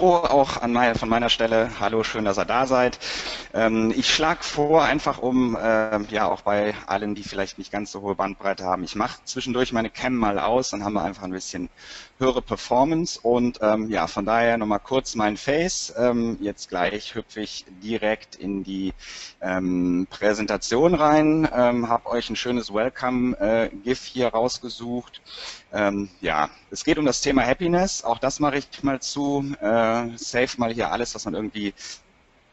auch an mein, von meiner Stelle. Hallo, schön, dass ihr da seid. Ähm, ich schlage vor, einfach um, äh, ja, auch bei allen, die vielleicht nicht ganz so hohe Bandbreite haben, ich mache zwischendurch meine Cam mal aus, dann haben wir einfach ein bisschen höhere Performance und ähm, ja, von daher nochmal kurz mein Face. Ähm, jetzt gleich hüpfe ich direkt in die ähm, Präsentation rein, ähm, habe euch ein schönes Welcome-GIF äh, hier rausgesucht. Ähm, ja, es geht um das Thema Happiness, auch das mache ich mal zu. Äh, save mal hier alles, was man irgendwie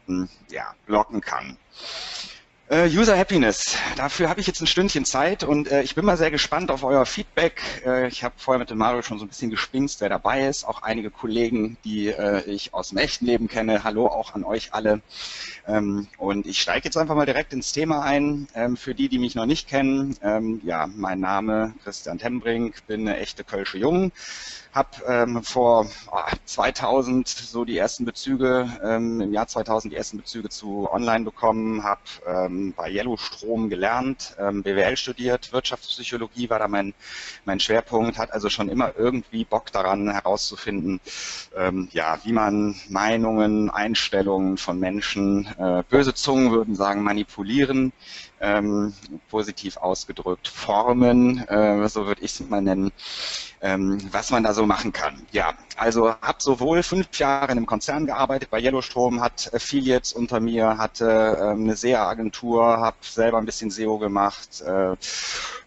hm, ja, blocken kann. Äh, User Happiness. Dafür habe ich jetzt ein Stündchen Zeit und äh, ich bin mal sehr gespannt auf euer Feedback. Äh, ich habe vorher mit dem Mario schon so ein bisschen gespinst, wer dabei ist. Auch einige Kollegen, die äh, ich aus dem echten Leben kenne. Hallo auch an euch alle. Ähm, und ich steige jetzt einfach mal direkt ins Thema ein. Ähm, für die, die mich noch nicht kennen, ähm, ja, mein Name Christian Tembrink, bin eine echte Kölsche Jung habe ähm, vor oh, 2000 so die ersten Bezüge, ähm, im Jahr 2000 die ersten Bezüge zu Online bekommen, habe ähm, bei Yellowstrom gelernt, ähm, BWL studiert, Wirtschaftspsychologie war da mein, mein Schwerpunkt, hat also schon immer irgendwie Bock daran herauszufinden, ähm, ja, wie man Meinungen, Einstellungen von Menschen, äh, böse Zungen würden sagen, manipulieren, ähm, positiv ausgedrückt, formen, äh, so würde ich es mal nennen, ähm, was man da so machen kann. Ja, also habe sowohl fünf Jahre in einem Konzern gearbeitet, bei Yellowstrom, hat Affiliates unter mir, hatte ähm, eine SEA-Agentur, habe selber ein bisschen SEO gemacht, äh,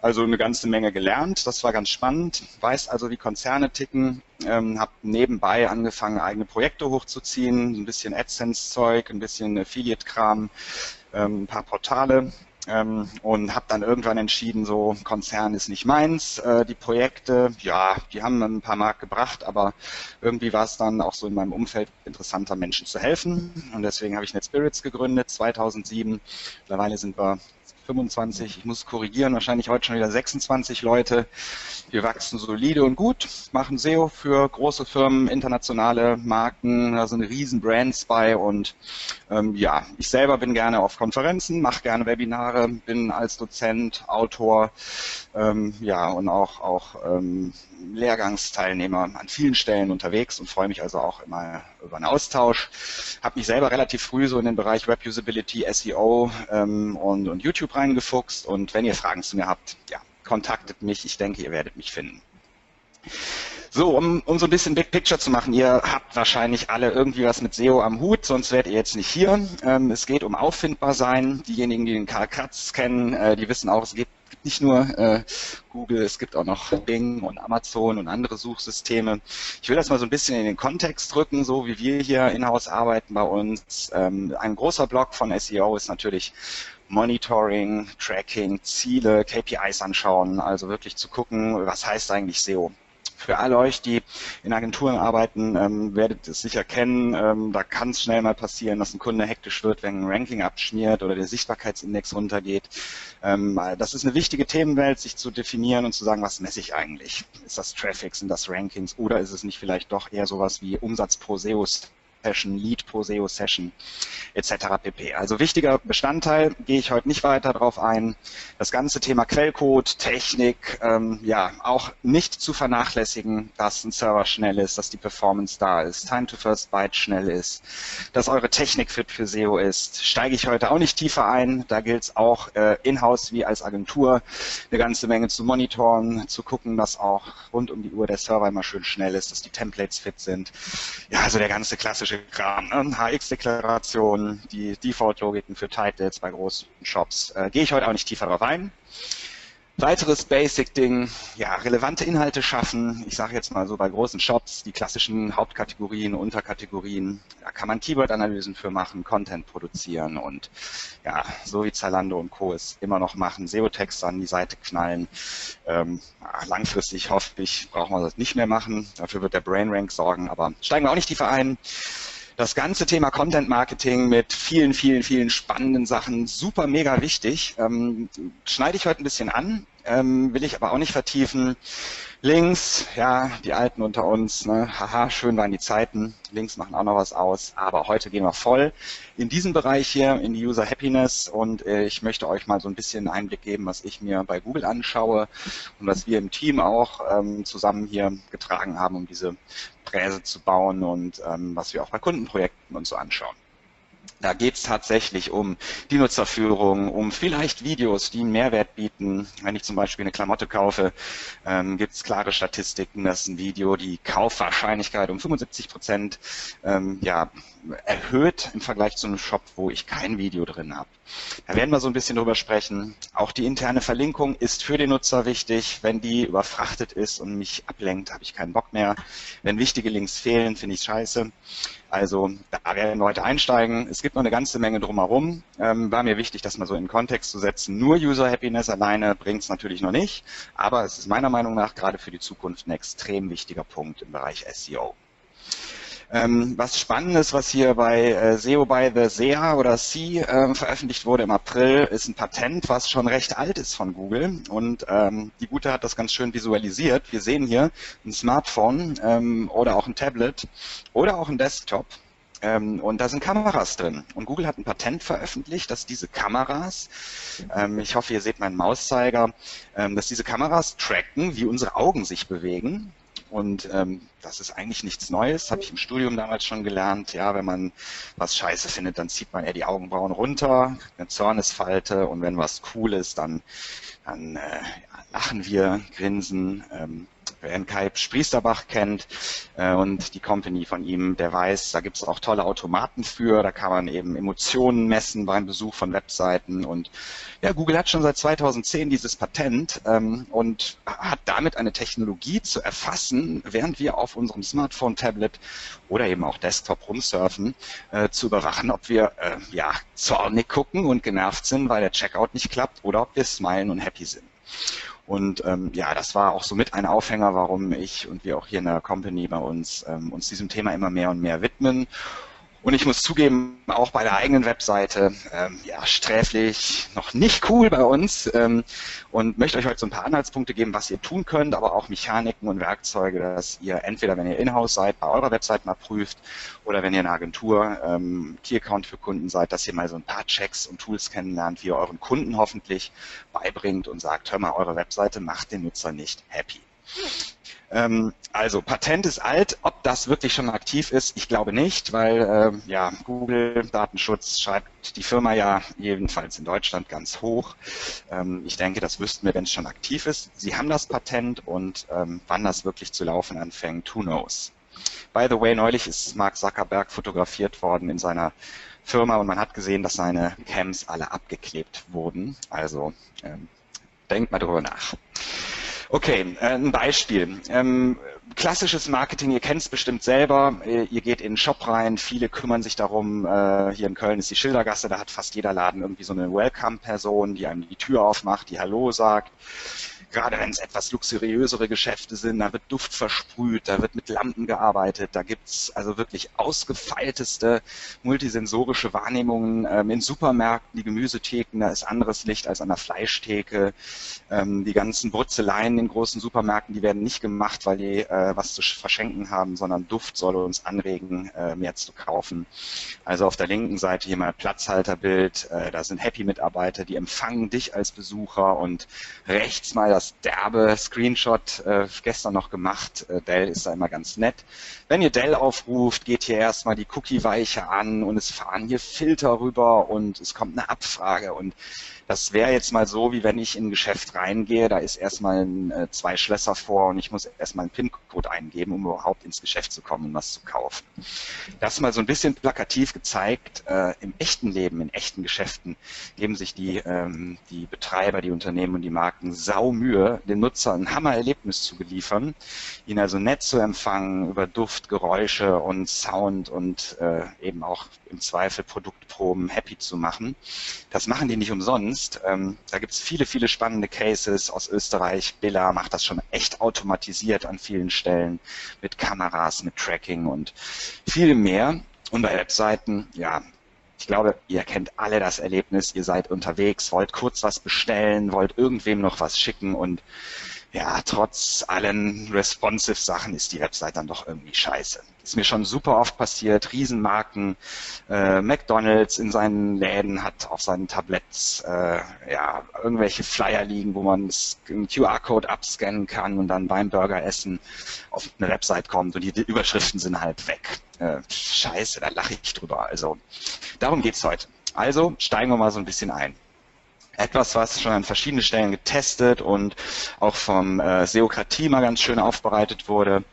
also eine ganze Menge gelernt. Das war ganz spannend, weiß also, wie Konzerne ticken, ähm, habe nebenbei angefangen, eigene Projekte hochzuziehen, ein bisschen AdSense-Zeug, ein bisschen Affiliate-Kram, ähm, ein paar Portale ähm, und habe dann irgendwann entschieden, so Konzern ist nicht meins. Äh, die Projekte, ja, die haben ein paar Mark gebracht, aber irgendwie war es dann auch so in meinem Umfeld interessanter, Menschen zu helfen. Und deswegen habe ich NetSpirits gegründet, 2007. Mittlerweile sind wir 25, ich muss korrigieren, wahrscheinlich heute schon wieder 26 Leute. Wir wachsen solide und gut, machen SEO für große Firmen, internationale Marken, da sind riesen Brands bei und ähm, ja, ich selber bin gerne auf Konferenzen, mache gerne Webinare, bin als Dozent, Autor, ähm, ja und auch, auch ähm, Lehrgangsteilnehmer an vielen Stellen unterwegs und freue mich also auch immer über einen Austausch. Habe mich selber relativ früh so in den Bereich Web Usability, SEO ähm, und, und YouTube reingefuchst und wenn ihr Fragen zu mir habt, ja, kontaktet mich. Ich denke, ihr werdet mich finden. So, um, um so ein bisschen Big Picture zu machen, ihr habt wahrscheinlich alle irgendwie was mit SEO am Hut, sonst wärt ihr jetzt nicht hier. Ähm, es geht um auffindbar sein. Diejenigen, die den Karl Kratz kennen, äh, die wissen auch, es gibt nicht nur äh, Google, es gibt auch noch Bing und Amazon und andere Suchsysteme. Ich will das mal so ein bisschen in den Kontext drücken, so wie wir hier in-house arbeiten bei uns. Ähm, ein großer Block von SEO ist natürlich Monitoring, Tracking, Ziele, KPIs anschauen, also wirklich zu gucken, was heißt eigentlich SEO. Für alle euch, die in Agenturen arbeiten, ähm, werdet es sicher kennen, ähm, da kann es schnell mal passieren, dass ein Kunde hektisch wird, wenn ein Ranking abschmiert oder der Sichtbarkeitsindex runtergeht. Ähm, das ist eine wichtige Themenwelt, sich zu definieren und zu sagen, was messe ich eigentlich? Ist das Traffic, sind das Rankings oder ist es nicht vielleicht doch eher sowas wie Umsatz pro SEO Session, Lead pro SEO Session etc. pp. Also wichtiger Bestandteil, gehe ich heute nicht weiter darauf ein. Das ganze Thema Quellcode, Technik, ähm, ja, auch nicht zu vernachlässigen, dass ein Server schnell ist, dass die Performance da ist, Time to First Byte schnell ist, dass eure Technik fit für SEO ist. Steige ich heute auch nicht tiefer ein. Da gilt es auch äh, in-house wie als Agentur eine ganze Menge zu monitoren, zu gucken, dass auch rund um die Uhr der Server immer schön schnell ist, dass die Templates fit sind. Ja, also der ganze klassische klassische Kram, ne? HX-Deklaration, die Default-Logiken für Titles bei großen Shops. Äh, Gehe ich heute auch nicht tiefer darauf ein. Weiteres Basic-Ding, ja, relevante Inhalte schaffen. Ich sage jetzt mal so bei großen Shops, die klassischen Hauptkategorien, Unterkategorien. Da kann man Keyword-Analysen für machen, Content produzieren und ja, so wie Zalando und Co. es immer noch machen, SEO-Text an die Seite knallen. Ähm, langfristig hoffe ich, brauchen wir das nicht mehr machen. Dafür wird der Brain Rank sorgen, aber steigen wir auch nicht tiefer ein das ganze Thema Content Marketing mit vielen, vielen, vielen spannenden Sachen super mega wichtig. Ähm, schneide ich heute ein bisschen an. Ähm, will ich aber auch nicht vertiefen. Links, ja, die Alten unter uns, ne, haha, schön waren die Zeiten. Links machen auch noch was aus, aber heute gehen wir voll in diesen Bereich hier, in die User Happiness und äh, ich möchte euch mal so ein bisschen Einblick geben, was ich mir bei Google anschaue und was wir im Team auch ähm, zusammen hier getragen haben, um diese Präse zu bauen und ähm, was wir auch bei Kundenprojekten uns so anschauen. Da geht es tatsächlich um die Nutzerführung, um vielleicht Videos, die einen Mehrwert bieten. Wenn ich zum Beispiel eine Klamotte kaufe, ähm, gibt es klare Statistiken, dass ein Video die Kaufwahrscheinlichkeit um 75 Prozent ähm, ja, erhöht im Vergleich zu einem Shop, wo ich kein Video drin habe. Da werden wir so ein bisschen drüber sprechen. Auch die interne Verlinkung ist für den Nutzer wichtig. Wenn die überfrachtet ist und mich ablenkt, habe ich keinen Bock mehr. Wenn wichtige Links fehlen, finde ich scheiße. Also da werden wir heute einsteigen. Es gibt noch eine ganze Menge drumherum. Ähm, war mir wichtig, das mal so in Kontext zu setzen. Nur User Happiness alleine bringt es natürlich noch nicht, aber es ist meiner Meinung nach gerade für die Zukunft ein extrem wichtiger Punkt im Bereich SEO. Ähm, was Spannendes, was hier bei äh, SEO by the SEA oder C äh, veröffentlicht wurde im April, ist ein Patent, was schon recht alt ist von Google. Und ähm, die Gute hat das ganz schön visualisiert. Wir sehen hier ein Smartphone ähm, oder auch ein Tablet oder auch ein Desktop. Ähm, und da sind Kameras drin. Und Google hat ein Patent veröffentlicht, dass diese Kameras, ähm, ich hoffe, ihr seht meinen Mauszeiger, ähm, dass diese Kameras tracken, wie unsere Augen sich bewegen und ähm, das ist eigentlich nichts Neues, habe ich im Studium damals schon gelernt. Ja, wenn man was scheiße findet, dann zieht man eher die Augenbrauen runter, eine Zornesfalte und wenn was cool ist, dann, dann äh, lachen wir, grinsen. Ähm, wer einen Kai Spriesterbach kennt äh, und die Company von ihm, der weiß, da gibt es auch tolle Automaten für, da kann man eben Emotionen messen beim Besuch von Webseiten. Und ja, Google hat schon seit 2010 dieses Patent ähm, und hat damit eine Technologie zu erfassen, während wir auf unserem Smartphone, Tablet oder eben auch Desktop rumsurfen, äh, zu überwachen, ob wir äh, ja zornig gucken und genervt sind, weil der Checkout nicht klappt oder ob wir smilen und happy sind. Und ähm, ja, das war auch so mit ein Aufhänger, warum ich und wir auch hier in der Company bei uns ähm, uns diesem Thema immer mehr und mehr widmen. Und ich muss zugeben, auch bei der eigenen Webseite, ähm, ja, sträflich, noch nicht cool bei uns ähm, und möchte euch heute so ein paar Anhaltspunkte geben, was ihr tun könnt, aber auch Mechaniken und Werkzeuge, dass ihr entweder, wenn ihr in-house seid, bei eurer Webseite mal prüft oder wenn ihr eine Agentur, ähm, Key-Account für Kunden seid, dass ihr mal so ein paar Checks und Tools kennenlernt, wie ihr euren Kunden hoffentlich beibringt und sagt, hör mal, eure Webseite macht den Nutzer nicht happy. Ähm, also Patent ist alt. Ob das wirklich schon aktiv ist, ich glaube nicht, weil ähm, ja Google Datenschutz schreibt die Firma ja jedenfalls in Deutschland ganz hoch. Ähm, ich denke, das wüssten wir, wenn es schon aktiv ist. Sie haben das Patent und ähm, wann das wirklich zu laufen anfängt, who knows. By the way, neulich ist Mark Zuckerberg fotografiert worden in seiner Firma und man hat gesehen, dass seine Cams alle abgeklebt wurden. Also ähm, denkt mal drüber nach. Okay, äh, ein Beispiel. Ähm, klassisches Marketing, ihr kennt es bestimmt selber. Äh, ihr geht in den Shop rein, viele kümmern sich darum. Äh, hier in Köln ist die Schildergasse, da hat fast jeder Laden irgendwie so eine Welcome-Person, die einem die Tür aufmacht, die Hallo sagt gerade wenn es etwas luxuriösere Geschäfte sind, da wird Duft versprüht, da wird mit Lampen gearbeitet, da gibt's also wirklich ausgefeilteste multisensorische Wahrnehmungen ähm, in Supermärkten, die Gemüsetheken, da ist anderes Licht als an der Fleischtheke. Ähm, die ganzen Brutzeleien in großen Supermärkten, die werden nicht gemacht, weil die äh, was zu verschenken haben, sondern Duft soll uns anregen, äh, mehr zu kaufen. Also auf der linken Seite hier mal Platzhalterbild, äh, da sind Happy-Mitarbeiter, die empfangen dich als Besucher und rechts mal das derbe Screenshot äh, gestern noch gemacht. Äh, Dell ist da immer ganz nett. Wenn ihr Dell aufruft, geht hier erstmal die Cookie-Weiche an und es fahren hier Filter rüber und es kommt eine Abfrage und das wäre jetzt mal so, wie wenn ich in ein Geschäft reingehe, da ist erstmal ein, äh, zwei Schlösser vor und ich muss erstmal einen PIN-Code eingeben, um überhaupt ins Geschäft zu kommen und was zu kaufen. Das mal so ein bisschen plakativ gezeigt. Äh, Im echten Leben, in echten Geschäften geben sich die, ähm, die Betreiber, die Unternehmen und die Marken sau Mühe, den Nutzer ein Hammererlebnis zu beliefern, ihn also nett zu empfangen über Duft, Geräusche und Sound und äh, eben auch im Zweifel Produktproben happy zu machen. Das machen die nicht umsonst kannst. Ähm, da gibt es viele, viele spannende Cases aus Österreich. Billa macht das schon echt automatisiert an vielen Stellen mit Kameras, mit Tracking und viel mehr. Und bei Webseiten, ja, Ich glaube, ihr kennt alle das Erlebnis, ihr seid unterwegs, wollt kurz was bestellen, wollt irgendwem noch was schicken und ja, trotz allen responsive Sachen ist die Website dann doch irgendwie scheiße. Ist mir schon super oft passiert. Riesenmarken, äh, McDonalds in seinen Läden hat auf seinen Tabletts äh, ja irgendwelche Flyer liegen, wo man einen QR-Code abscannen kann und dann beim Burgeressen auf eine Website kommt und die Überschriften sind halt weg. Äh, scheiße, da lache ich drüber. Also darum geht's heute. Also steigen wir mal so ein bisschen ein etwas, was schon an verschiedenen Stellen getestet und auch vom äh, Seokratie mal ganz schön aufbereitet wurde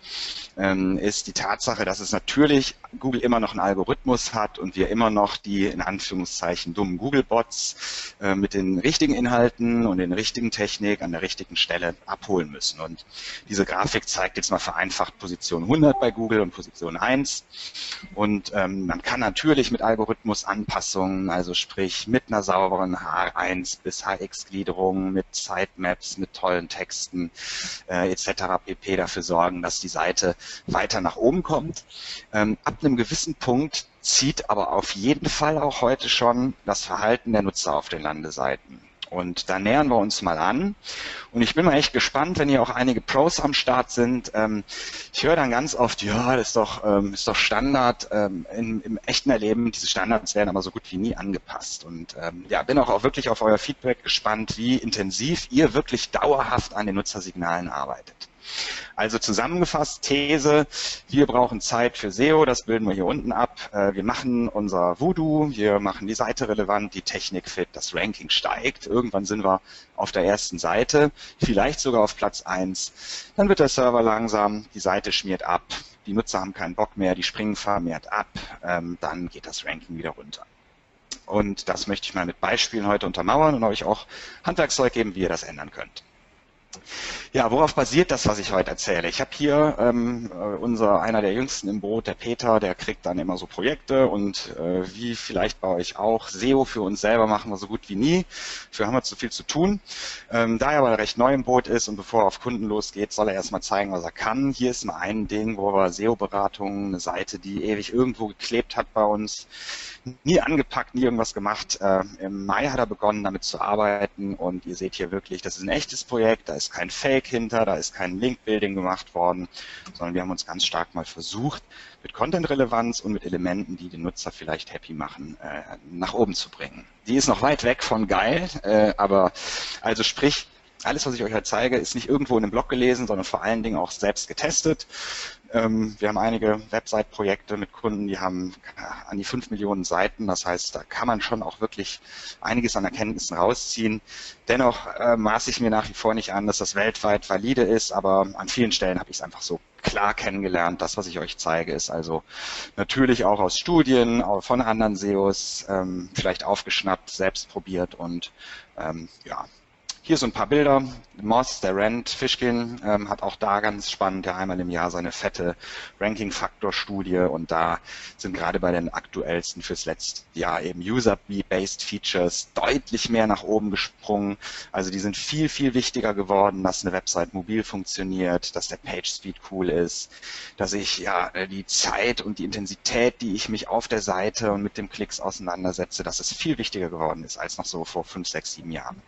ähm, ist die Tatsache, dass es natürlich Google immer noch einen Algorithmus hat und wir immer noch die in Anführungszeichen dummen Google-Bots äh, mit den richtigen Inhalten und den richtigen Technik an der richtigen Stelle abholen müssen. Und diese Grafik zeigt jetzt mal vereinfacht Position 100 bei Google und Position 1. Und ähm, man kann natürlich mit Algorithmusanpassungen, also sprich mit einer sauberen H1 bis HX-Gliederung, mit Sitemaps, mit tollen Texten äh, etc. pp. dafür sorgen, dass die Seite weiter nach oben kommt. Ähm, ab einem gewissen Punkt zieht aber auf jeden Fall auch heute schon das Verhalten der Nutzer auf den Landeseiten. Und da nähern wir uns mal an. Und ich bin mal echt gespannt, wenn hier auch einige Pros am Start sind. Ähm, ich höre dann ganz oft, ja, das ist doch, ähm, ist doch Standard ähm, in, im echten Erleben. Diese Standards werden aber so gut wie nie angepasst. Und ähm, ja, bin auch, auch wirklich auf euer Feedback gespannt, wie intensiv ihr wirklich dauerhaft an den Nutzersignalen arbeitet. Also zusammengefasst, These, wir brauchen Zeit für SEO, das bilden wir hier unten ab. Äh, wir machen unser Voodoo, wir machen die Seite relevant, die Technik fit, das Ranking steigt. Irgendwann sind wir auf der ersten Seite, vielleicht sogar auf Platz 1. Dann wird der Server langsam, die Seite schmiert ab, die Nutzer haben keinen Bock mehr, die springen vermehrt ab, ähm, dann geht das Ranking wieder runter. Und das möchte ich mal mit Beispielen heute untermauern und euch auch Handwerkszeug geben, wie ihr das ändern könnt. Ja, worauf basiert das, was ich heute erzähle? Ich habe hier ähm, äh, unser einer der jüngsten im Boot, der Peter, der kriegt dann immer so Projekte und äh, wie vielleicht bei euch auch, SEO für uns selber machen wir so gut wie nie. Dafür haben wir zu viel zu tun. Ähm, da er aber recht neu im Boot ist und bevor er auf Kunden losgeht, soll er erstmal zeigen, was er kann. Hier ist mal ein Ding, wo wir SEO-Beratung, eine Seite, die ewig irgendwo geklebt hat bei uns, nie angepackt, nie irgendwas gemacht. Äh, Im Mai hat er begonnen, damit zu arbeiten und ihr seht hier wirklich, das ist ein echtes Projekt, da ist kein Fake hinter, da ist kein Link-Building gemacht worden, sondern wir haben uns ganz stark mal versucht, mit Content-Relevanz und mit Elementen, die den Nutzer vielleicht happy machen, äh, nach oben zu bringen. Die ist noch weit weg von geil, äh, aber also sprich, alles, was ich euch heute zeige, ist nicht irgendwo in einem Blog gelesen, sondern vor allen Dingen auch selbst getestet. Ähm, wir haben einige Website-Projekte mit Kunden, die haben an die fünf Millionen Seiten. Das heißt, da kann man schon auch wirklich einiges an Erkenntnissen rausziehen. Dennoch äh, maße ich mir nach wie vor nicht an, dass das weltweit valide ist, aber an vielen Stellen habe ich es einfach so klar kennengelernt. Das, was ich euch zeige, ist also natürlich auch aus Studien von anderen SEOs ähm, vielleicht aufgeschnappt, selbst probiert und ähm, ja, hier so ein paar Bilder. Moss, der Rand, Fishkin ähm, hat auch da ganz spannend ja einmal im Jahr seine fette Ranking-Faktor-Studie und da sind gerade bei den aktuellsten fürs letzte Jahr eben User-Based Features deutlich mehr nach oben gesprungen. Also die sind viel, viel wichtiger geworden, dass eine Website mobil funktioniert, dass der Page-Speed cool ist, dass ich ja die Zeit und die Intensität, die ich mich auf der Seite und mit dem Klicks auseinandersetze, dass es viel wichtiger geworden ist als noch so vor fünf, sechs, sieben Jahren.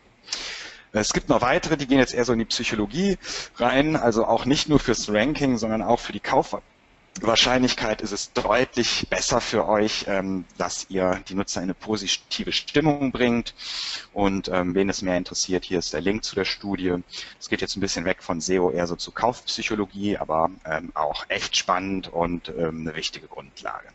Es gibt noch weitere, die gehen jetzt eher so in die Psychologie rein, also auch nicht nur fürs Ranking, sondern auch für die Kaufwahrscheinlichkeit ist es deutlich besser für euch, ähm, dass ihr die Nutzer in eine positive Stimmung bringt. Und ähm, wen es mehr interessiert, hier ist der Link zu der Studie. Es geht jetzt ein bisschen weg von SEO eher so zu Kaufpsychologie, aber ähm, auch echt spannend und eine wichtige Grundlage.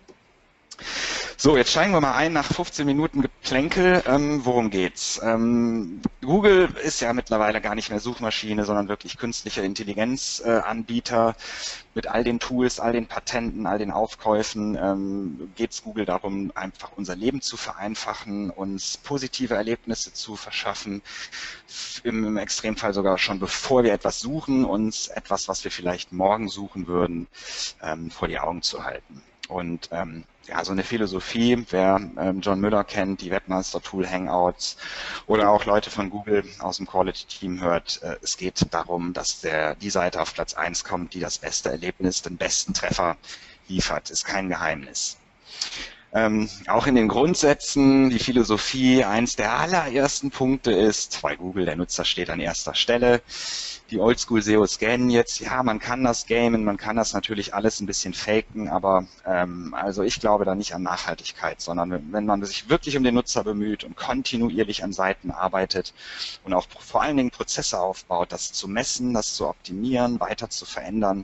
So, jetzt steigen wir mal ein nach 15 Minuten Geplänkel. Ähm, worum geht's? Ähm, Google ist ja mittlerweile gar nicht mehr Suchmaschine, sondern wirklich künstlicher Intelligenzanbieter. Äh, Mit all den Tools, all den Patenten, all den Aufkäufen ähm, geht es Google darum, einfach unser Leben zu vereinfachen, uns positive Erlebnisse zu verschaffen. Im, Im Extremfall sogar schon bevor wir etwas suchen, uns etwas, was wir vielleicht morgen suchen würden, ähm, vor die Augen zu halten. Und ähm, ja, so eine Philosophie, wer ähm, John Müller kennt, die Webmaster-Tool Hangouts oder auch Leute von Google aus dem Quality-Team hört, äh, es geht darum, dass der, die Seite auf Platz eins kommt, die das beste Erlebnis, den besten Treffer liefert, ist kein Geheimnis. Ähm, auch in den Grundsätzen, die Philosophie, eins der allerersten Punkte ist, bei Google, der Nutzer steht an erster Stelle. Die Oldschool-SEO scannen jetzt, ja, man kann das gamen, man kann das natürlich alles ein bisschen faken, aber ähm, also ich glaube da nicht an Nachhaltigkeit, sondern wenn man sich wirklich um den Nutzer bemüht und kontinuierlich an Seiten arbeitet und auch vor allen Dingen Prozesse aufbaut, das zu messen, das zu optimieren, weiter zu verändern,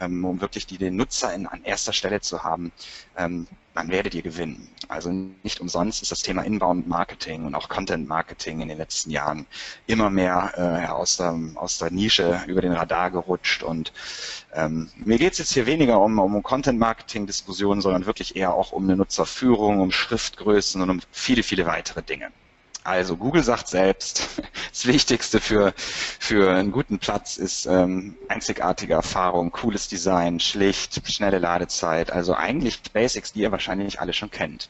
ähm, um wirklich die, den Nutzer in, an erster Stelle zu haben, ähm, dann werdet ihr gewinnen. Also nicht umsonst ist das Thema Inbound Marketing und auch Content Marketing in den letzten Jahren immer mehr äh, aus, der, aus der Nische über den Radar gerutscht. Und ähm, mir geht es jetzt hier weniger um, um Content Marketing Diskussionen, sondern wirklich eher auch um eine Nutzerführung, um Schriftgrößen und um viele, viele weitere Dinge. Also Google sagt selbst, das Wichtigste für, für einen guten Platz ist ähm, einzigartige Erfahrung, cooles Design, schlicht, schnelle Ladezeit. Also eigentlich Basics, die ihr wahrscheinlich alle schon kennt.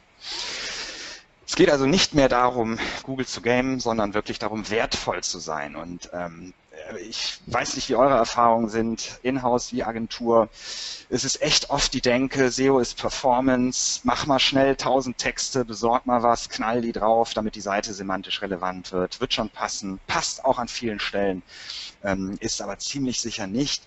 Es geht also nicht mehr darum, Google zu gamen, sondern wirklich darum, wertvoll zu sein. Und ähm, ich weiß nicht, wie eure Erfahrungen sind, in-house wie Agentur. Es ist echt oft die Denke, SEO ist Performance, mach mal schnell tausend Texte, besorg mal was, knall die drauf, damit die Seite semantisch relevant wird. Wird schon passen, passt auch an vielen Stellen, ähm, ist aber ziemlich sicher nicht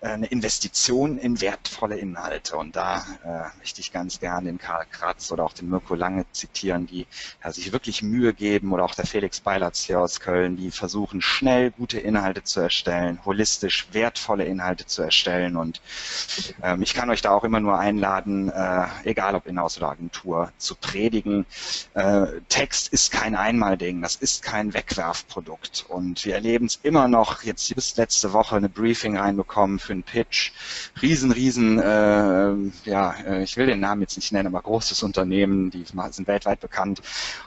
eine Investition in wertvolle Inhalte. Und da äh, möchte ich ganz gerne den Karl Kratz oder auch den Mirko Lange zitieren, die ja, sich wirklich Mühe geben oder auch der Felix Beilatz hier aus Köln, die versuchen schnell gute Inhalte zu erstellen, holistisch wertvolle Inhalte zu erstellen. Und ähm, ich kann euch da auch immer nur einladen, äh, egal ob Inhouse oder Agentur, zu predigen. Äh, Text ist kein Einmalding, das ist kein Wegwerfprodukt. Und wir erleben es immer noch, jetzt bis letzte Woche eine Briefing reinbekommen für einen Pitch. Riesen, riesen, äh, ja, äh, ich will den Namen jetzt nicht nennen, aber großes Unternehmen, die sind weltweit bekannt.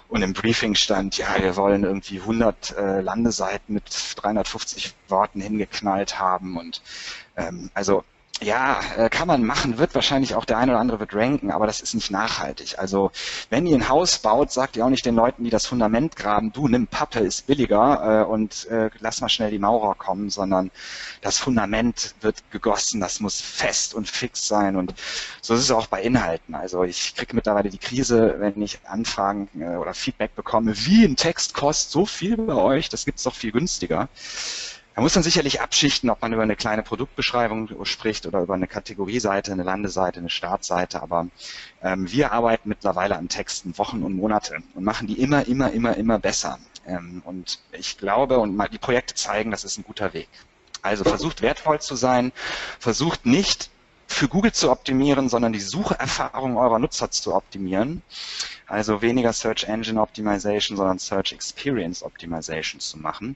Und im Briefing stand, ja, wir wollen irgendwie 100 äh, Landeseiten mit 350 Worten hingeknallt haben und ähm, also ja, äh, kann man machen, wird wahrscheinlich auch der eine oder andere wird ranken, aber das ist nicht nachhaltig. Also wenn ihr ein Haus baut, sagt ihr auch nicht den Leuten, die das Fundament graben, du nimm Pappe, ist billiger äh, und äh, lass mal schnell die Maurer kommen, sondern das Fundament wird gegossen, das muss fest und fix sein und so ist es auch bei Inhalten. Also ich kriege mittlerweile die Krise, wenn ich Anfragen äh, oder Feedback bekomme, wie ein Text kostet so viel bei euch, das gibt's doch viel günstiger. Da muss man sicherlich abschichten, ob man über eine kleine Produktbeschreibung spricht oder über eine Kategorieseite, eine Landeseite, eine Startseite. Aber ähm, wir arbeiten mittlerweile an Texten Wochen und Monate und machen die immer, immer, immer, immer besser. Ähm, und ich glaube, und die Projekte zeigen, das ist ein guter Weg. Also versucht wertvoll zu sein, versucht nicht für Google zu optimieren, sondern die Sucherfahrung eurer Nutzer zu optimieren. Also weniger Search Engine Optimization, sondern Search Experience Optimization zu machen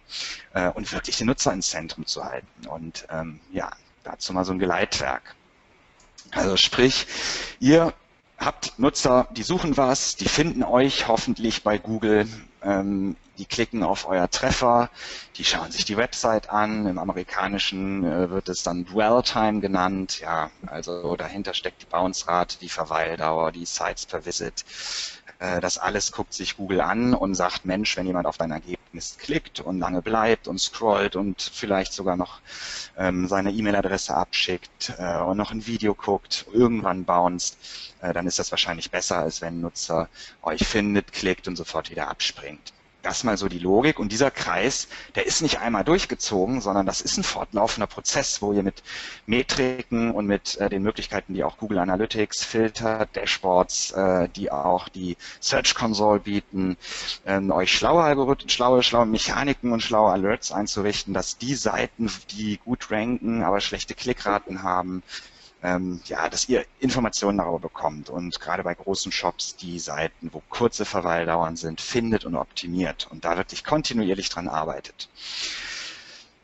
äh, und wirklich den Nutzer ins Zentrum zu halten. Und ähm, ja, dazu mal so ein Geleitwerk. Also sprich, ihr habt Nutzer, die suchen was, die finden euch hoffentlich bei Google, ähm, die klicken auf euer Treffer, die schauen sich die Website an. Im amerikanischen äh, wird es dann Dwell Time genannt. Ja, also dahinter steckt die Bounce-Rate, die Verweildauer, die Sites per Visit. Äh, das alles guckt sich Google an und sagt, Mensch, wenn jemand auf dein Ergebnis klickt und lange bleibt und scrollt und vielleicht sogar noch ähm, seine E-Mail-Adresse abschickt äh, und noch ein Video guckt, irgendwann bounced, äh, dann ist das wahrscheinlich besser, als wenn ein Nutzer euch findet, klickt und sofort wieder abspringt. Das mal so die Logik. Und dieser Kreis, der ist nicht einmal durchgezogen, sondern das ist ein fortlaufender Prozess, wo ihr mit Metriken und mit äh, den Möglichkeiten, die auch Google Analytics, Filter, Dashboards, äh, die auch die Search Console bieten, ähm, euch schlaue Algorithmen, schlaue, schlaue Mechaniken und schlaue Alerts einzurichten, dass die Seiten, die gut ranken, aber schlechte Klickraten haben, ähm, ja, dass ihr Informationen darüber bekommt und gerade bei großen Shops die Seiten, wo kurze Verweildauern sind, findet und optimiert und da wirklich kontinuierlich dran arbeitet.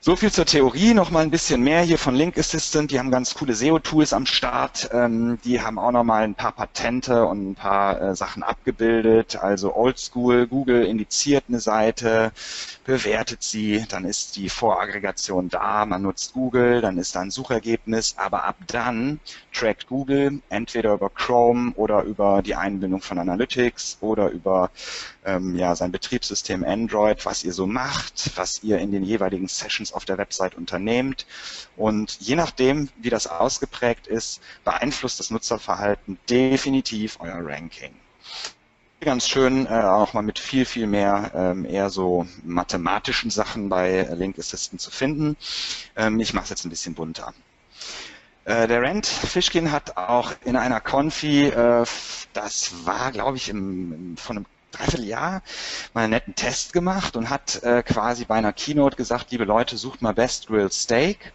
So viel zur Theorie, noch mal ein bisschen mehr hier von Link Assistant. Die haben ganz coole SEO-Tools am Start. Ähm, die haben auch noch mal ein paar Patente und ein paar äh, Sachen abgebildet. Also Oldschool, Google indiziert eine Seite, bewertet sie, dann ist die Voraggregation da, man nutzt Google, dann ist da ein Suchergebnis, aber ab dann trackt Google entweder über Chrome oder über die Einbindung von Analytics oder über ähm, ja, sein Betriebssystem Android, was ihr so macht, was ihr in den jeweiligen Sessions auf der Website unternehmt. Und je nachdem, wie das ausgeprägt ist, beeinflusst das Nutzerverhalten definitiv euer Ranking ganz schön, äh, auch mal mit viel, viel mehr ähm, eher so mathematischen Sachen bei Link Assistant zu finden. Ähm, ich mache es jetzt ein bisschen bunter. Äh, der Rand Fishkin hat auch in einer Konfi, äh, das war, glaube ich, im, von einem Dreivierteljahr mal einen netten Test gemacht und hat äh, quasi bei einer Keynote gesagt, liebe Leute, sucht mal Best Grilled Steak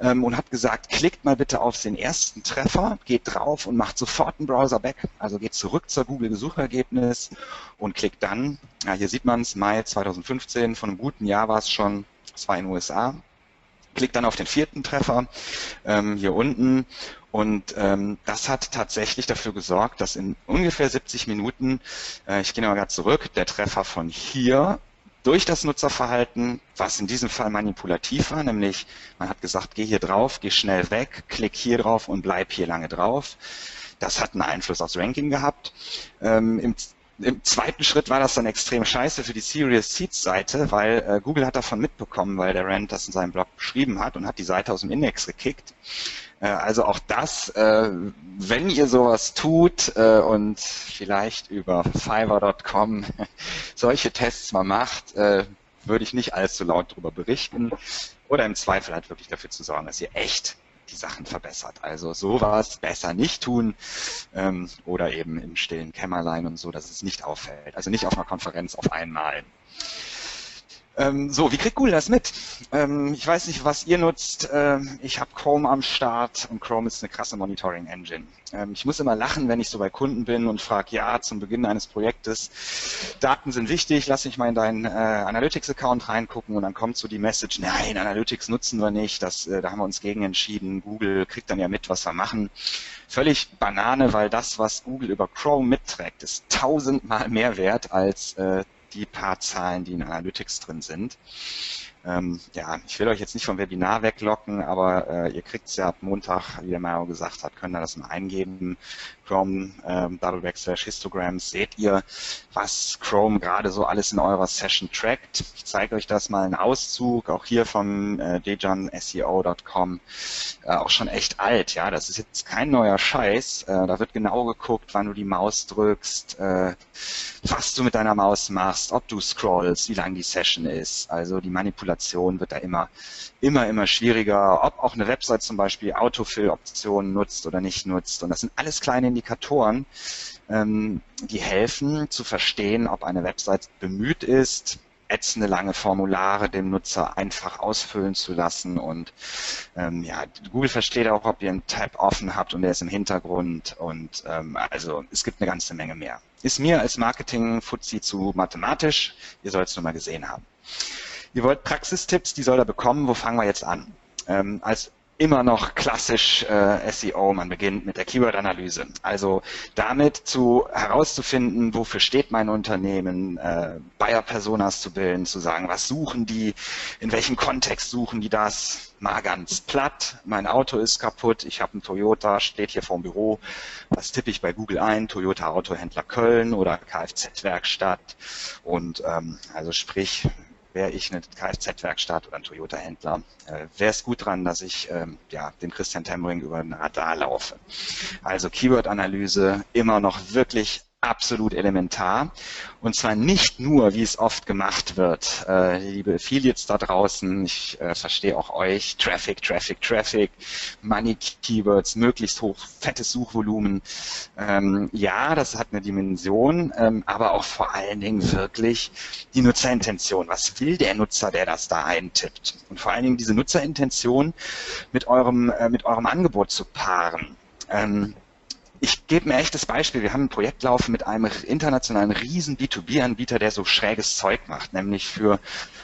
ähm, und hat gesagt, klickt mal bitte auf den ersten Treffer, geht drauf und macht sofort einen Browser back, also geht zurück zur Google-Suchergebnis und klickt dann, ja, hier sieht man es, Mai 2015, von einem guten Jahr war es schon, es war in den USA, klickt dann auf den vierten Treffer ähm, hier unten und ähm, das hat tatsächlich dafür gesorgt, dass in ungefähr 70 Minuten, äh, ich gehe mal gerade zurück, der Treffer von hier durch das Nutzerverhalten, was in diesem Fall manipulativ war, nämlich man hat gesagt, geh hier drauf, geh schnell weg, klick hier drauf und bleib hier lange drauf. Das hat einen Einfluss aufs Ranking gehabt. Ähm, im, im, zweiten Schritt war das dann extrem scheiße für die Serious Seeds Seite, weil äh, Google hat davon mitbekommen, weil der Rand das in seinem Blog beschrieben hat und hat die Seite aus dem Index gekickt. Äh, also auch das, äh, wenn ihr sowas tut äh, und vielleicht über Fiverr.com solche Tests mal macht, würde ich nicht allzu laut darüber berichten oder im Zweifel halt wirklich dafür zu sorgen, dass ihr echt die Sachen verbessert. Also sowas besser nicht tun ähm, oder eben im stillen Kämmerlein und so, dass es nicht auffällt. Also nicht auf einer Konferenz auf einmal. Ähm, so, wie kriegt Google das mit? Ähm, ich weiß nicht, was ihr nutzt. Ähm, ich habe Chrome am Start und Chrome ist eine krasse Monitoring-Engine. Ähm, ich muss immer lachen, wenn ich so bei Kunden bin und frage, ja, zum Beginn eines Projektes, Daten sind wichtig, lass mich mal in deinen äh, Analytics-Account reingucken und dann kommt so die Message, nein, Analytics nutzen wir nicht, das, äh, da haben wir uns gegen entschieden. Google kriegt dann ja mit, was wir machen. Völlig Banane, weil das, was Google über Chrome mitträgt, ist tausendmal mehr wert als äh, die paar Zahlen, die in Analytics drin sind. Ähm, ja, ich will euch jetzt nicht vom Webinar weglocken, aber äh, ihr kriegt es ja ab Montag, wie der Mario gesagt hat, könnt ihr das mal eingeben. Chrome, ähm, double backslash histograms, seht ihr, was Chrome gerade so alles in eurer Session trackt. Ich zeige euch das mal in Auszug, auch hier von äh, dejanseo.com, äh, auch schon echt alt, ja, das ist jetzt kein neuer Scheiß. Äh, da wird genau geguckt, wann du die Maus drückst, äh, was du mit deiner Maus machst, ob du scrollst, wie lang die Session ist. Also die Manipulation wird da immer, immer, immer schwieriger, ob auch eine Website zum Beispiel Autofill-Optionen nutzt oder nicht nutzt. Und das sind alles kleine Indikatoren, ähm, die helfen zu verstehen, ob eine Website bemüht ist, ätzende lange Formulare dem Nutzer einfach ausfüllen zu lassen und ähm, ja, Google versteht auch, ob ihr einen Tab offen habt und der ist im Hintergrund und ähm, also es gibt eine ganze Menge mehr. Ist mir als Marketing-Fuzzi zu mathematisch, ihr sollt es nur mal gesehen haben. Ihr wollt Praxistipps, die soll er bekommen, wo fangen wir jetzt an? Ähm, als immer noch klassisch äh, SEO. Man beginnt mit der Keyword-Analyse. Also damit zu herauszufinden, wofür steht mein Unternehmen, äh, Buyer-Personas zu bilden, zu sagen, was suchen die, in welchem Kontext suchen die das. Mal ganz platt, mein Auto ist kaputt, ich habe einen Toyota, steht hier vorm Büro. Was tippe ich bei Google ein? Toyota Autohändler Köln oder Kfz-Werkstatt. Und ähm, also sprich, wäre ich eine Kfz-Werkstatt oder ein Toyota-Händler, äh, wäre es gut dran, dass ich ähm, ja, dem Christian Temmering über ein Radar laufe. Also Keyword-Analyse immer noch wirklich absolut elementar. Und zwar nicht nur, wie es oft gemacht wird, äh, liebe Affiliates da draußen, ich äh, verstehe auch euch, Traffic, Traffic, Traffic, Money Keywords, möglichst hoch, fettes Suchvolumen. Ähm, ja, das hat eine Dimension, ähm, aber auch vor allen Dingen wirklich die Nutzerintention. Was will der Nutzer, der das da eintippt? Und vor allen Dingen diese Nutzerintention mit eurem, äh, mit eurem Angebot zu paaren. Ähm, ich gebe ein echtes Beispiel. Wir haben ein Projekt laufen mit einem internationalen riesen B2B-Anbieter, der so schräges Zeug macht, nämlich für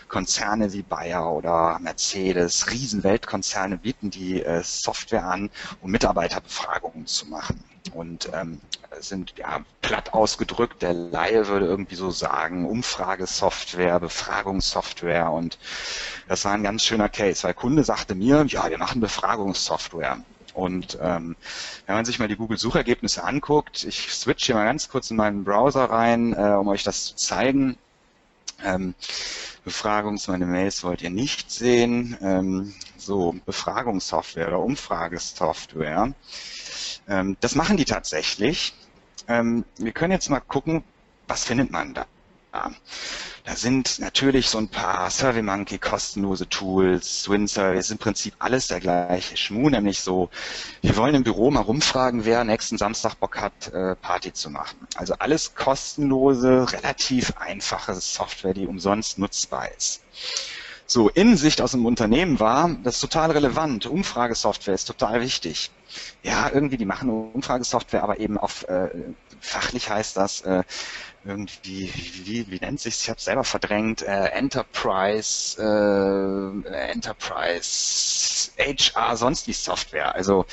Konzerne wie Bayer oder Mercedes, riesen Weltkonzerne bieten die äh, Software an, um Mitarbeiterbefragungen zu machen. Und ähm, sind ja platt ausgedrückt, der Laie würde irgendwie so sagen, Umfragesoftware, Befragungssoftware und das war ein ganz schöner Case, weil Kunde sagte mir, ja, wir machen Befragungssoftware. Und ähm, wenn man sich mal die Google-Suchergebnisse anguckt, ich switch hier mal ganz kurz in meinen Browser rein, äh, um euch das zu zeigen. Ähm, Befragungs, meine Mails wollt ihr nicht sehen. Ähm, so, Befragungssoftware oder Umfragesoftware. Ähm, das machen die tatsächlich. Ähm, wir können jetzt mal gucken, was findet man da. Da sind natürlich so ein paar SurveyMonkey kostenlose Tools, WinSurvey, ist im Prinzip alles der gleiche Schmuh, nämlich so, wir wollen im Büro mal rumfragen, wer nächsten Samstag Bock hat, äh, Party zu machen. Also alles kostenlose, relativ einfache Software, die umsonst nutzbar ist. So, Innensicht aus dem Unternehmen war, das ist total relevant. Umfragesoftware ist total wichtig. Ja, irgendwie, die machen Umfragesoftware, aber eben auf, äh, fachlich heißt das, äh, irgendwie, wie, wie nennt sich Ich habe selber verdrängt. Äh, Enterprise, äh, Enterprise, HR, sonst wie Software. Also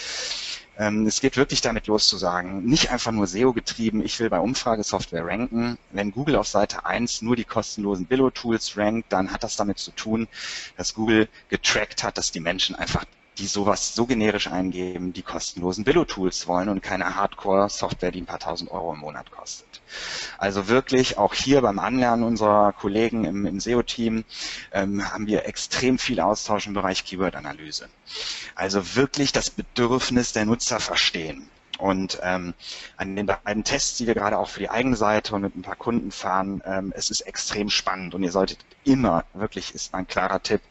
ähm, es geht wirklich damit los zu sagen, nicht einfach nur SEO getrieben, ich will bei Umfragesoftware ranken. Wenn Google auf Seite 1 nur die kostenlosen Billo-Tools rankt, dann hat das damit zu tun, dass Google getrackt hat, dass die Menschen einfach die sowas so generisch eingeben, die kostenlosen Billo-Tools wollen und keine Hardcore-Software, die ein paar tausend Euro im Monat kostet. Also wirklich auch hier beim Anlernen unserer Kollegen im, im SEO-Team ähm, haben wir extrem viel Austausch im Bereich Keyword-Analyse. Also wirklich das Bedürfnis der Nutzer verstehen. Und ähm, an den beiden Tests, die wir gerade auch für die eigene Seite und mit ein paar Kunden fahren, ähm, es ist extrem spannend und ihr solltet immer, wirklich ist mein klarer Tipp,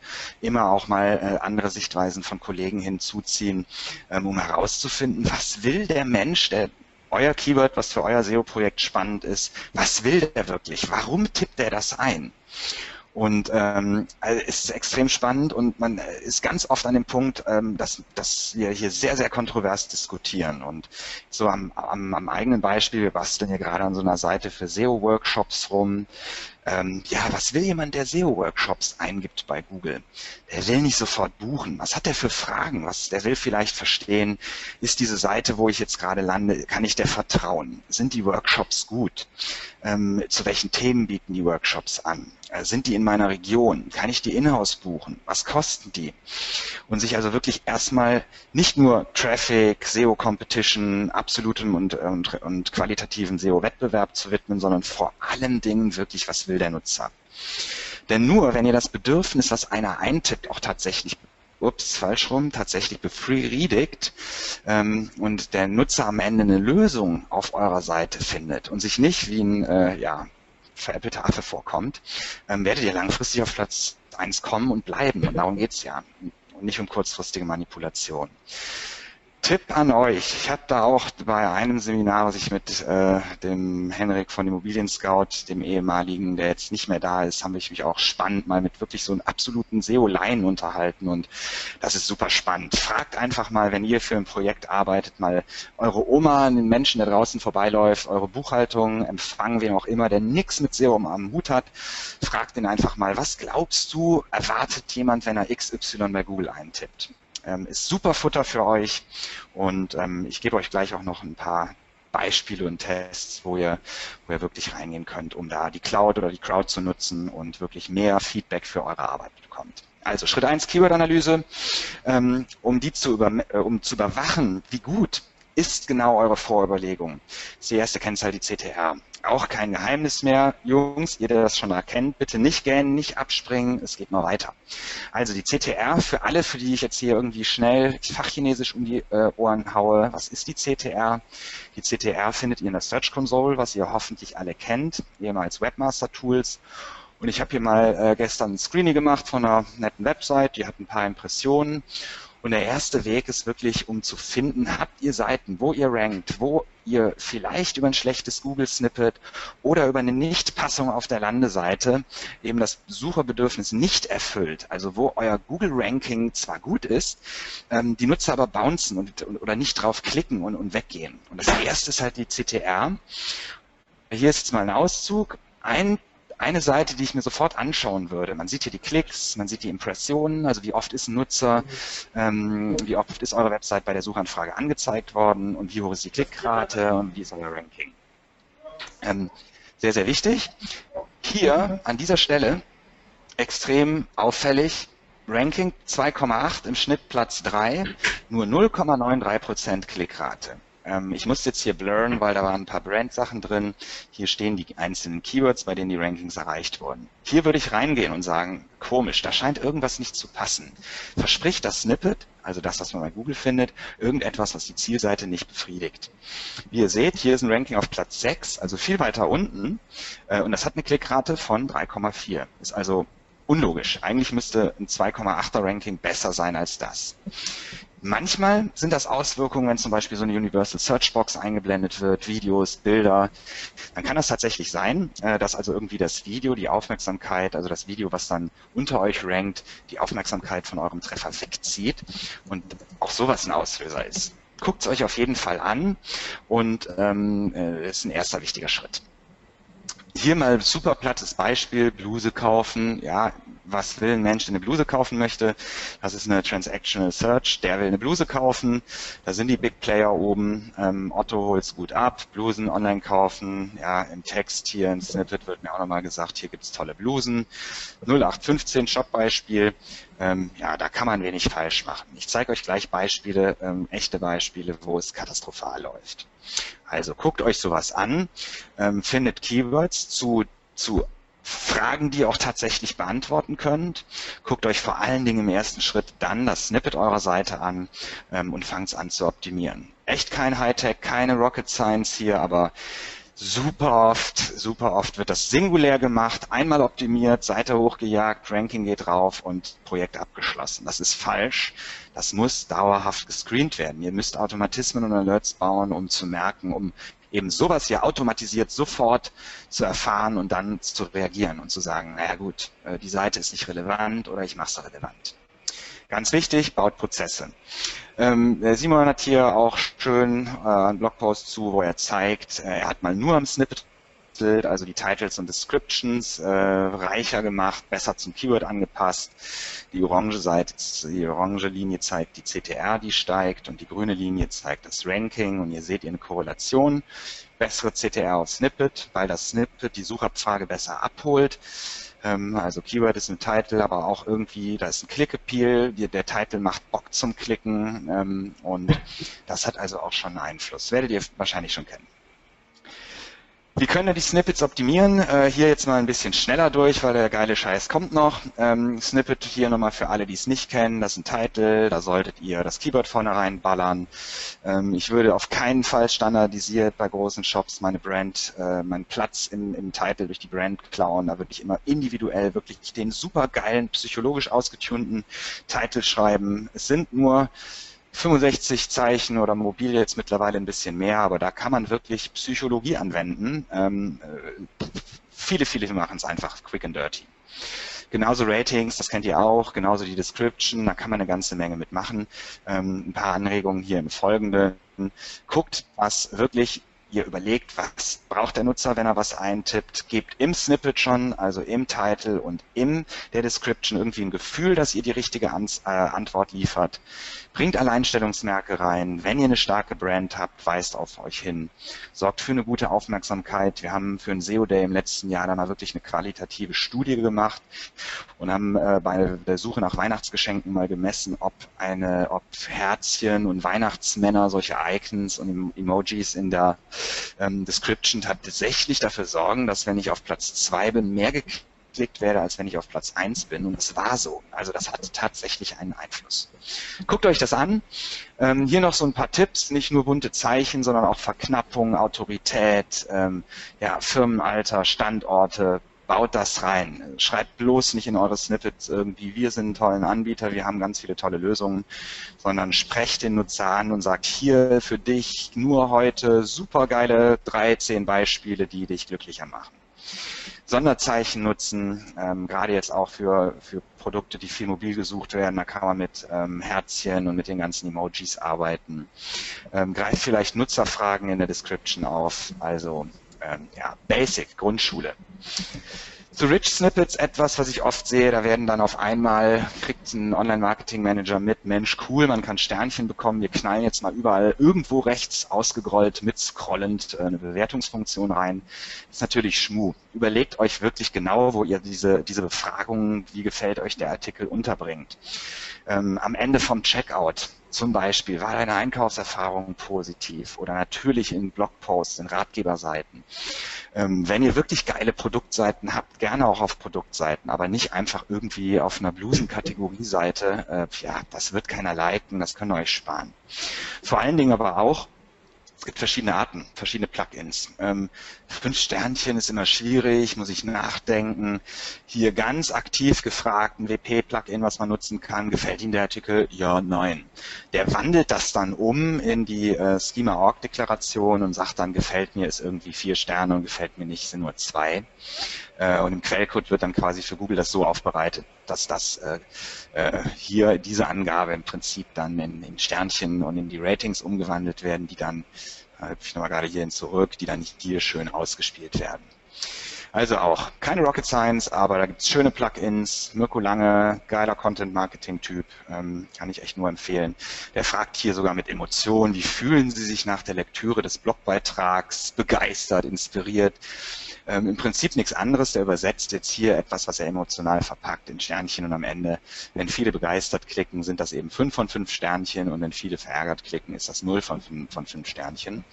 immer auch mal äh, andere Sichtweisen von Kollegen hinzuziehen, ähm, um herauszufinden, was will der Mensch, der euer Keyword, was für euer SEO-Projekt spannend ist, was will der wirklich? Warum tippt er das ein? Und ähm, also es ist extrem spannend und man ist ganz oft an dem Punkt, ähm, dass, dass wir hier sehr, sehr kontrovers diskutieren. Und so am, am, am eigenen Beispiel, wir basteln hier gerade an so einer Seite für SEO-Workshops rum, ähm, ja, was will jemand, der SEO-Workshops eingibt bei Google? Der will nicht sofort buchen. Was hat der für Fragen? Was, der will vielleicht verstehen, ist diese Seite, wo ich jetzt gerade lande, kann ich der vertrauen? Sind die Workshops gut? Ähm, zu welchen Themen bieten die Workshops an? Äh, sind die in meiner Region? Kann ich die in-house buchen? Was kosten die? Und sich also wirklich erstmal nicht nur Traffic, SEO-Competition, absolutem und, und, und qualitativen SEO-Wettbewerb zu widmen, sondern vor allen Dingen wirklich, was will der Nutzer? Denn nur wenn ihr das Bedürfnis, was einer eintippt, auch tatsächlich ups, falsch rum, tatsächlich befriedigt ähm, und der Nutzer am Ende eine Lösung auf eurer Seite findet und sich nicht wie ein äh, ja, veräppelte Affe vorkommt, ähm, werdet ihr langfristig auf Platz 1 kommen und bleiben. Und darum geht's ja. Und nicht um kurzfristige Manipulation. Tipp an euch. Ich habe da auch bei einem Seminar, was ich mit äh, dem Henrik von Immobilien Scout, dem ehemaligen, der jetzt nicht mehr da ist, haben wir mich auch spannend mal mit wirklich so einem absoluten SEO-Laien unterhalten und das ist super spannend. Fragt einfach mal, wenn ihr für ein Projekt arbeitet, mal eure Oma, den Menschen, der draußen vorbeiläuft, eure Buchhaltung, Empfang, wen auch immer, der nichts mit SEO am Hut hat, fragt ihn einfach mal, was glaubst du, erwartet jemand, wenn er XY bei Google eintippt? Ähm, ist super Futter für euch und ähm, ich gebe euch gleich auch noch ein paar Beispiele und Tests, wo ihr, wo ihr wirklich reingehen könnt, um da die Cloud oder die Crowd zu nutzen und wirklich mehr Feedback für eure Arbeit bekommt. Also Schritt 1 Keyword-Analyse, ähm, um die zu, über, äh, um zu überwachen, wie gut ist genau eure Vorüberlegung. Das ist die erste Kennzahl, die CTR auch kein Geheimnis mehr. Jungs, ihr, der das schon erkennt, bitte nicht gähnen, nicht abspringen, es geht mal weiter. Also die CTR, für alle, für die ich jetzt hier irgendwie schnell Fachchinesisch um die äh, Ohren haue, was ist die CTR? Die CTR findet ihr in der Search Console, was ihr hoffentlich alle kennt, ehemals Webmaster Tools. Und ich habe hier mal äh, gestern ein Screening gemacht von einer netten Website, die hat ein paar Impressionen und der erste Weg ist wirklich, um zu finden, habt ihr Seiten, wo ihr rankt, wo ihr vielleicht über ein schlechtes Google-Snippet oder über eine Nichtpassung auf der Landeseite eben das Sucherbedürfnis nicht erfüllt, also wo euer Google-Ranking zwar gut ist, ähm, die Nutzer aber bouncen und, oder nicht drauf klicken und, und weggehen. Und das erste ist halt die CTR. Hier ist jetzt mal ein Auszug. Ein eine Seite, die ich mir sofort anschauen würde. Man sieht hier die Klicks, man sieht die Impressionen, also wie oft ist ein Nutzer, ähm, wie oft ist eure Website bei der Suchanfrage angezeigt worden und wie hoch ist die Klickrate und wie ist euer Ranking. Ähm, sehr, sehr wichtig. Hier an dieser Stelle extrem auffällig Ranking 2,8 im Schnitt Platz 3, nur 0,93% Klickrate. Ähm, ich musste jetzt hier blurren, weil da waren ein paar Brand-Sachen drin. Hier stehen die einzelnen Keywords, bei denen die Rankings erreicht wurden. Hier würde ich reingehen und sagen, komisch, da scheint irgendwas nicht zu passen. Verspricht das Snippet, also das, was man bei Google findet, irgendetwas, was die Zielseite nicht befriedigt. Wie ihr seht, hier ist ein Ranking auf Platz 6, also viel weiter unten, äh, und das hat eine Klickrate von 3,4. Ist also unlogisch. Eigentlich müsste ein 2,8er Ranking besser sein als das. Manchmal sind das Auswirkungen, wenn zum Beispiel so eine Universal Search Box eingeblendet wird, Videos, Bilder. Dann kann das tatsächlich sein, äh, dass also irgendwie das Video, die Aufmerksamkeit, also das Video, was dann unter euch rankt, die Aufmerksamkeit von eurem Treffer wegzieht und auch sowas ein Auslöser ist. Guckt es euch auf jeden Fall an und ähm, äh, ist ein erster wichtiger Schritt. Hier mal super plattes Beispiel, Bluse kaufen. Ja, was will ein Mensch, der eine Bluse kaufen möchte? Das ist eine Transactional Search. Der will eine Bluse kaufen. Da sind die Big Player oben. Ähm, Otto holt's gut ab. Blusen online kaufen. Ja, im Text hier im Snippet wird mir auch nochmal gesagt, hier gibt's tolle Blusen. 0815 Shop-Beispiel. Ähm, ja, da kann man wenig falsch machen. Ich zeige euch gleich Beispiele, ähm, echte Beispiele, wo es katastrophal läuft. Also guckt euch sowas an, ähm, findet Keywords zu, zu Fragen, die ihr auch tatsächlich beantworten könnt. Guckt euch vor allen Dingen im ersten Schritt dann das Snippet eurer Seite an ähm, und fangt an zu optimieren. Echt kein Hightech, keine Rocket Science hier, aber super oft, super oft wird das singulär gemacht, einmal optimiert, Seite hochgejagt, Ranking geht drauf und Projekt abgeschlossen. Das ist falsch. Das muss dauerhaft gescreent werden. Ihr müsst Automatismen und Alerts bauen, um zu merken, um eben sowas hier automatisiert sofort zu erfahren und dann zu reagieren und zu sagen, naja gut, äh, die Seite ist nicht relevant oder ich mache es relevant. Ganz wichtig, baut Prozesse. Ähm, Simon hat hier auch schön äh, einen Blogpost zu, wo er zeigt, äh, er hat mal nur am Snippet also die Titles und Descriptions äh, reicher gemacht, besser zum Keyword angepasst. Die orange Seite, die orange Linie zeigt die CTR, die steigt und die grüne Linie zeigt das Ranking und ihr seht ihr eine Korrelation. Bessere CTR auf Snippet, weil das Snippet die Suchabfrage besser abholt. Ähm, also Keyword ist ein Titel, aber auch irgendwie, da ist ein Click-Appeal, der Titel macht Bock zum Klicken ähm, und das hat also auch schon einen Einfluss. Werdet ihr wahrscheinlich schon kennen. Wie können wir die Snippets optimieren? Äh, hier jetzt mal ein bisschen schneller durch, weil der geile Scheiß kommt noch. Ähm, Snippet hier nochmal für alle, die es nicht kennen. Das ist ein Titel, da solltet ihr das Keyboard vorne reinballern. Ähm, ich würde auf keinen Fall standardisiert bei großen Shops meine Brand, äh, meinen Platz im, im Titel durch die Brand klauen. Da würde ich immer individuell wirklich den super geilen, psychologisch ausgetunten Titel schreiben. Es sind nur 65 Zeichen oder mobil jetzt mittlerweile ein bisschen mehr, aber da kann man wirklich Psychologie anwenden. Ähm, äh, viele, viele machen es einfach quick and dirty. Genauso Ratings, das kennt ihr auch, genauso die Description, da kann man eine ganze Menge mitmachen. Ähm, ein paar Anregungen hier im Folgenden. Guckt, was wirklich ihr überlegt, was braucht der Nutzer, wenn er was eintippt, gebt im Snippet schon, also im Title und in der Description irgendwie ein Gefühl, dass ihr die richtige An äh, Antwort liefert. Bringt Alleinstellungsmerke rein. Wenn ihr eine starke Brand habt, weist auf euch hin. Sorgt für eine gute Aufmerksamkeit. Wir haben für ein SEO Day im letzten Jahr da mal wirklich eine qualitative Studie gemacht und haben äh, bei der Suche nach Weihnachtsgeschenken mal gemessen, ob eine, ob Herzchen und Weihnachtsmänner, solche Icons und Emojis in der ähm, Description tatsächlich dafür sorgen, dass wenn ich auf Platz zwei bin, mehr geklickt geklickt werde, als wenn ich auf Platz 1 bin. Und das war so. Also das hat tatsächlich einen Einfluss. Guckt euch das an. Ähm, hier noch so ein paar Tipps, nicht nur bunte Zeichen, sondern auch Verknappung, Autorität, ähm, ja, Firmenalter, Standorte, baut das rein. Schreibt bloß nicht in eure Snippets irgendwie, wir sind ein tollen Anbieter, wir haben ganz viele tolle Lösungen, sondern sprecht den Nutzer an und sagt hier für dich nur heute supergeile 13 Beispiele, die dich glücklicher machen. Sonderzeichen nutzen, ähm, gerade jetzt auch für, für Produkte, die viel mobil gesucht werden. Da kann man mit ähm, Herzchen und mit den ganzen Emojis arbeiten. Ähm, greift vielleicht Nutzerfragen in der Description auf. Also ähm, ja, Basic, Grundschule. Zu Rich Snippets etwas, was ich oft sehe, da werden dann auf einmal, kriegt ein Online-Marketing-Manager mit, Mensch, cool, man kann Sternchen bekommen, wir knallen jetzt mal überall irgendwo rechts ausgegrollt, mitscrollend äh, eine Bewertungsfunktion rein. Das ist natürlich Schmu. Überlegt euch wirklich genau, wo ihr diese, diese Befragungen, wie gefällt euch der Artikel, unterbringt. Ähm, am Ende vom Checkout zum Beispiel, war deine Einkaufserfahrung positiv oder natürlich in Blogposts, in Ratgeberseiten. Ähm, wenn ihr wirklich geile Produktseiten habt, gerne auch auf Produktseiten, aber nicht einfach irgendwie auf einer Blusen-Kategorie-Seite. Äh, ja, das wird keiner liken, das könnt ihr euch sparen. Vor allen Dingen aber auch, es gibt verschiedene Arten, verschiedene Plugins. Ähm, fünf Sternchen ist immer schwierig, muss ich nachdenken. Hier ganz aktiv gefragt, ein WP-Plugin, was man nutzen kann. Gefällt Ihnen der Artikel? Ja, nein. Der wandelt das dann um in die äh, Schema-Org-Deklaration und sagt dann, gefällt mir, ist irgendwie vier Sterne und gefällt mir nicht, sind nur zwei. Äh, und im Quellcode wird dann quasi für Google das so aufbereitet, dass das äh, äh, hier diese Angabe im Prinzip dann in, in Sternchen und in die Ratings umgewandelt werden, die dann, äh, ich nochmal gerade hierhin zurück, die dann hier schön ausgespielt werden. Also auch keine Rocket Science, aber da gibt es schöne Plugins. Mirko Lange, geiler Content-Marketing-Typ, ähm, kann ich echt nur empfehlen. Der fragt hier sogar mit Emotionen, wie fühlen Sie sich nach der Lektüre des Blogbeitrags, begeistert, inspiriert ähm, im Prinzip nichts anderes. Der übersetzt jetzt hier etwas, was er emotional verpackt in Sternchen und am Ende, wenn viele begeistert klicken, sind das eben fünf von fünf Sternchen und wenn viele verärgert klicken, ist das null von fünf, von fünf Sternchen.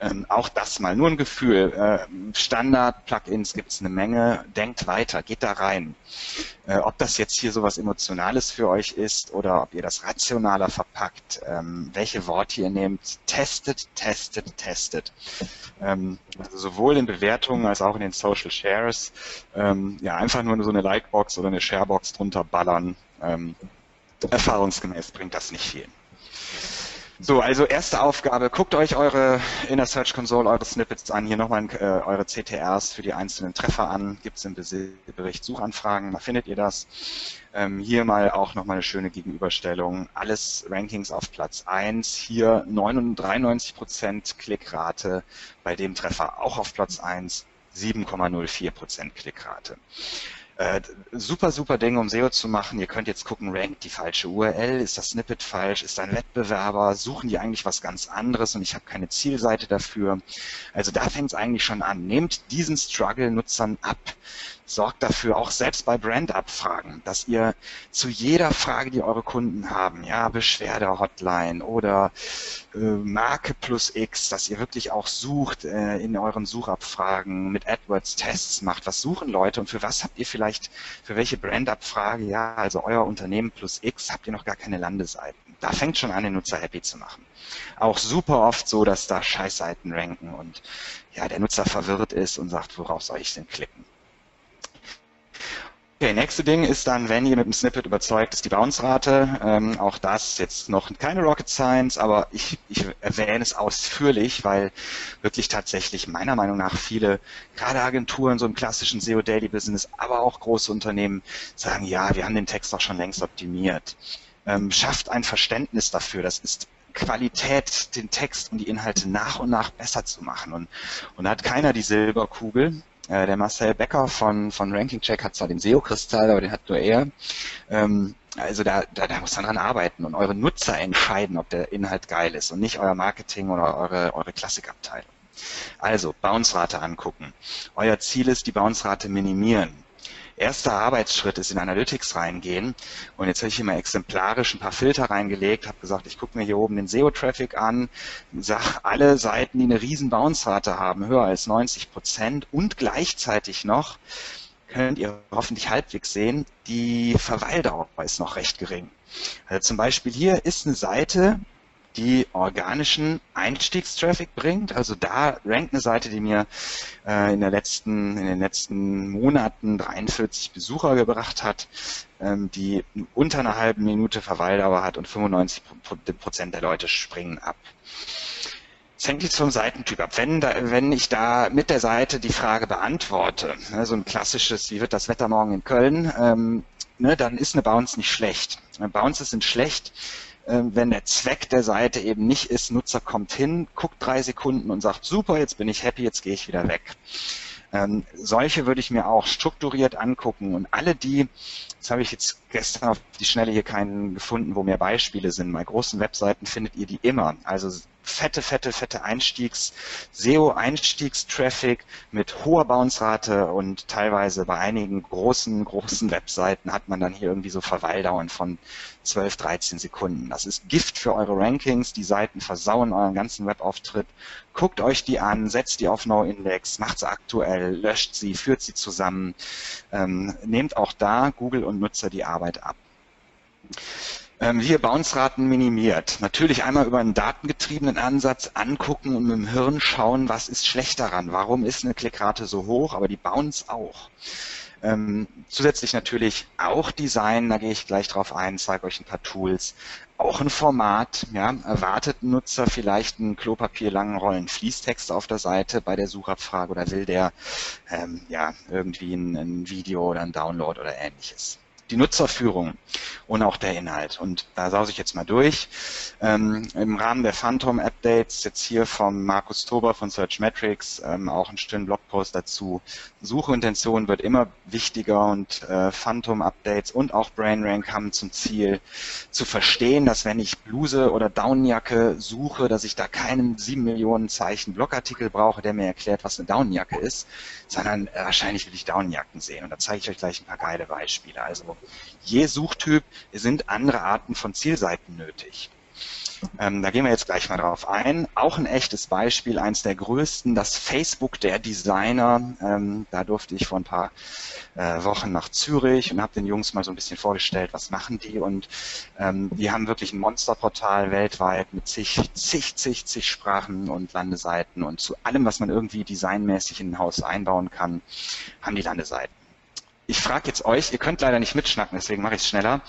Ähm, auch das mal nur ein Gefühl. Äh, Standard-Plugins gibt es eine Menge. Denkt weiter, geht da rein. Äh, ob das jetzt hier sowas Emotionales für euch ist oder ob ihr das rationaler verpackt, ähm, welche Worte ihr nehmt, testet, testet, testet. Ähm, also sowohl in Bewertungen als auch in den Social Shares. Ähm, ja, einfach nur so eine Likebox oder eine Sharebox drunter ballern. Ähm, erfahrungsgemäß bringt das nicht viel. So, also erste Aufgabe, guckt euch eure in der Search Console eure Snippets an, hier nochmal äh, eure CTRs für die einzelnen Treffer an, gibt es im Bericht Suchanfragen, da findet ihr das. Ähm, hier mal auch nochmal eine schöne Gegenüberstellung. Alles Rankings auf Platz 1, hier 93% Klickrate, bei dem Treffer auch auf Platz 1, 7,04% Klickrate. Äh, super, super Ding, um SEO zu machen. Ihr könnt jetzt gucken, rankt die falsche URL, ist das Snippet falsch, ist ein Wettbewerber, suchen die eigentlich was ganz anderes und ich habe keine Zielseite dafür. Also da fängt es eigentlich schon an. Nehmt diesen Struggle Nutzern ab sorgt dafür, auch selbst bei Brandabfragen, dass ihr zu jeder Frage, die eure Kunden haben, ja, Beschwerde-Hotline oder äh, Marke plus X, dass ihr wirklich auch sucht äh, in euren Suchabfragen mit AdWords Tests macht. Was suchen Leute und für was habt ihr vielleicht, für welche Brandabfrage, ja, also euer Unternehmen plus X, habt ihr noch gar keine Landeseiten. Da fängt schon an, den Nutzer happy zu machen. Auch super oft so, dass da Scheißseiten ranken und ja, der Nutzer verwirrt ist und sagt, worauf soll ich denn klicken? Okay, nächste Ding ist dann, wenn ihr mit dem Snippet überzeugt, ist die Bounce-Rate. Ähm, auch das jetzt noch keine Rocket Science, aber ich, ich erwähne es ausführlich, weil wirklich tatsächlich meiner Meinung nach viele, gerade Agenturen so im klassischen SEO-Daily-Business, aber auch große Unternehmen sagen, ja, wir haben den Text auch schon längst optimiert. Ähm, schafft ein Verständnis dafür. Das ist Qualität, den Text und die Inhalte nach und nach besser zu machen. Und, und da hat keiner die Silberkugel. Äh, der Marcel Becker von, von Ranking Check hat zwar den SEO-Kristall, aber den hat nur er. Ähm, also da, da, da muss man dran arbeiten und eure Nutzer entscheiden, ob der Inhalt geil ist und nicht euer Marketing oder eure, eure Klassikabteilung. Also Bounce-Rate angucken. Euer Ziel ist, die Bounce-Rate minimieren erster Arbeitsschritt ist in Analytics reingehen. Und jetzt habe ich hier mal exemplarisch ein paar Filter reingelegt, habe gesagt, ich gucke mir hier oben den SEO-Traffic an, sage alle Seiten, die eine riesen Bounce-Rate haben, höher als 90 Prozent und gleichzeitig noch könnt ihr hoffentlich halbwegs sehen, die Verweildauer ist noch recht gering. Also zum Beispiel hier ist eine Seite, die organischen Einstiegstraffic bringt. Also da rankt eine Seite, die mir äh, in, der letzten, in den letzten Monaten 43 Besucher gebracht hat, ähm, die unter einer halben Minute Verweildauer hat und 95 Prozent der Leute springen ab. Es hängt jetzt vom Seitentyp ab. Wenn, da, wenn ich da mit der Seite die Frage beantworte, ne, so ein klassisches, wie wird das Wetter morgen in Köln, ähm, ne, dann ist eine Bounce nicht schlecht. Bounces sind schlecht, wenn der Zweck der Seite eben nicht ist, Nutzer kommt hin, guckt drei Sekunden und sagt, super, jetzt bin ich happy, jetzt gehe ich wieder weg. Ähm, solche würde ich mir auch strukturiert angucken und alle die, das habe ich jetzt gestern auf die Schnelle hier keinen gefunden, wo mehr Beispiele sind. Bei großen Webseiten findet ihr die immer. Also fette, fette, fette Einstiegs, SEO-Einstiegstraffic mit hoher Bounce-Rate und teilweise bei einigen großen, großen Webseiten hat man dann hier irgendwie so Verweildauern von 12, 13 Sekunden. Das ist Gift für eure Rankings. Die Seiten versauen euren ganzen Webauftritt. Guckt euch die an, setzt die auf No-Index, macht sie aktuell, löscht sie, führt sie zusammen. Ähm, nehmt auch da Google und Nutzer die Arbeit ab. Ähm, wie ihr Bounce-Raten minimiert. Natürlich einmal über einen datengetriebenen Ansatz angucken und mit dem Hirn schauen, was ist schlecht daran. Warum ist eine Klickrate so hoch, aber die Bounce auch. Ähm, zusätzlich natürlich auch Design, da gehe ich gleich drauf ein, zeige euch ein paar Tools. Auch ein Format, ja, erwartet ein Nutzer vielleicht einen klopapierlangen Rollen Fließtext auf der Seite bei der Suchabfrage oder will der ähm, ja irgendwie ein, ein Video oder ein Download oder ähnliches die Nutzerführung und auch der Inhalt. Und da sause ich jetzt mal durch. Ähm, Im Rahmen der Phantom Updates jetzt hier vom Markus Tober von Searchmetrics ähm, auch einen schönen Blogpost dazu. Suchintention wird immer wichtiger und äh, Phantom Updates und auch BrainRank haben zum Ziel zu verstehen, dass wenn ich Bluse oder Downjacke suche, dass ich da keinen sieben Millionen Zeichen Blogartikel brauche, der mir erklärt, was eine Downjacke ist, sondern wahrscheinlich will ich Downjacken sehen. Und da zeige ich euch gleich ein paar geile Beispiele. Also je Suchtyp sind andere Arten von Zielseiten nötig. Ähm, da gehen wir jetzt gleich mal drauf ein. Auch ein echtes Beispiel, eins der größten, das Facebook der Designer. Ähm, da durfte ich vor ein paar äh, Wochen nach Zürich und habe den Jungs mal so ein bisschen vorgestellt, was machen die. Und ähm, die haben wirklich ein Monsterportal weltweit mit zig, zig, zig, zig Sprachen und Landeseiten und zu allem, was man irgendwie designmäßig in ein Haus einbauen kann, haben die Landeseiten ich frage jetzt euch, ihr könnt leider nicht mitschnacken, deswegen mache ich es schneller.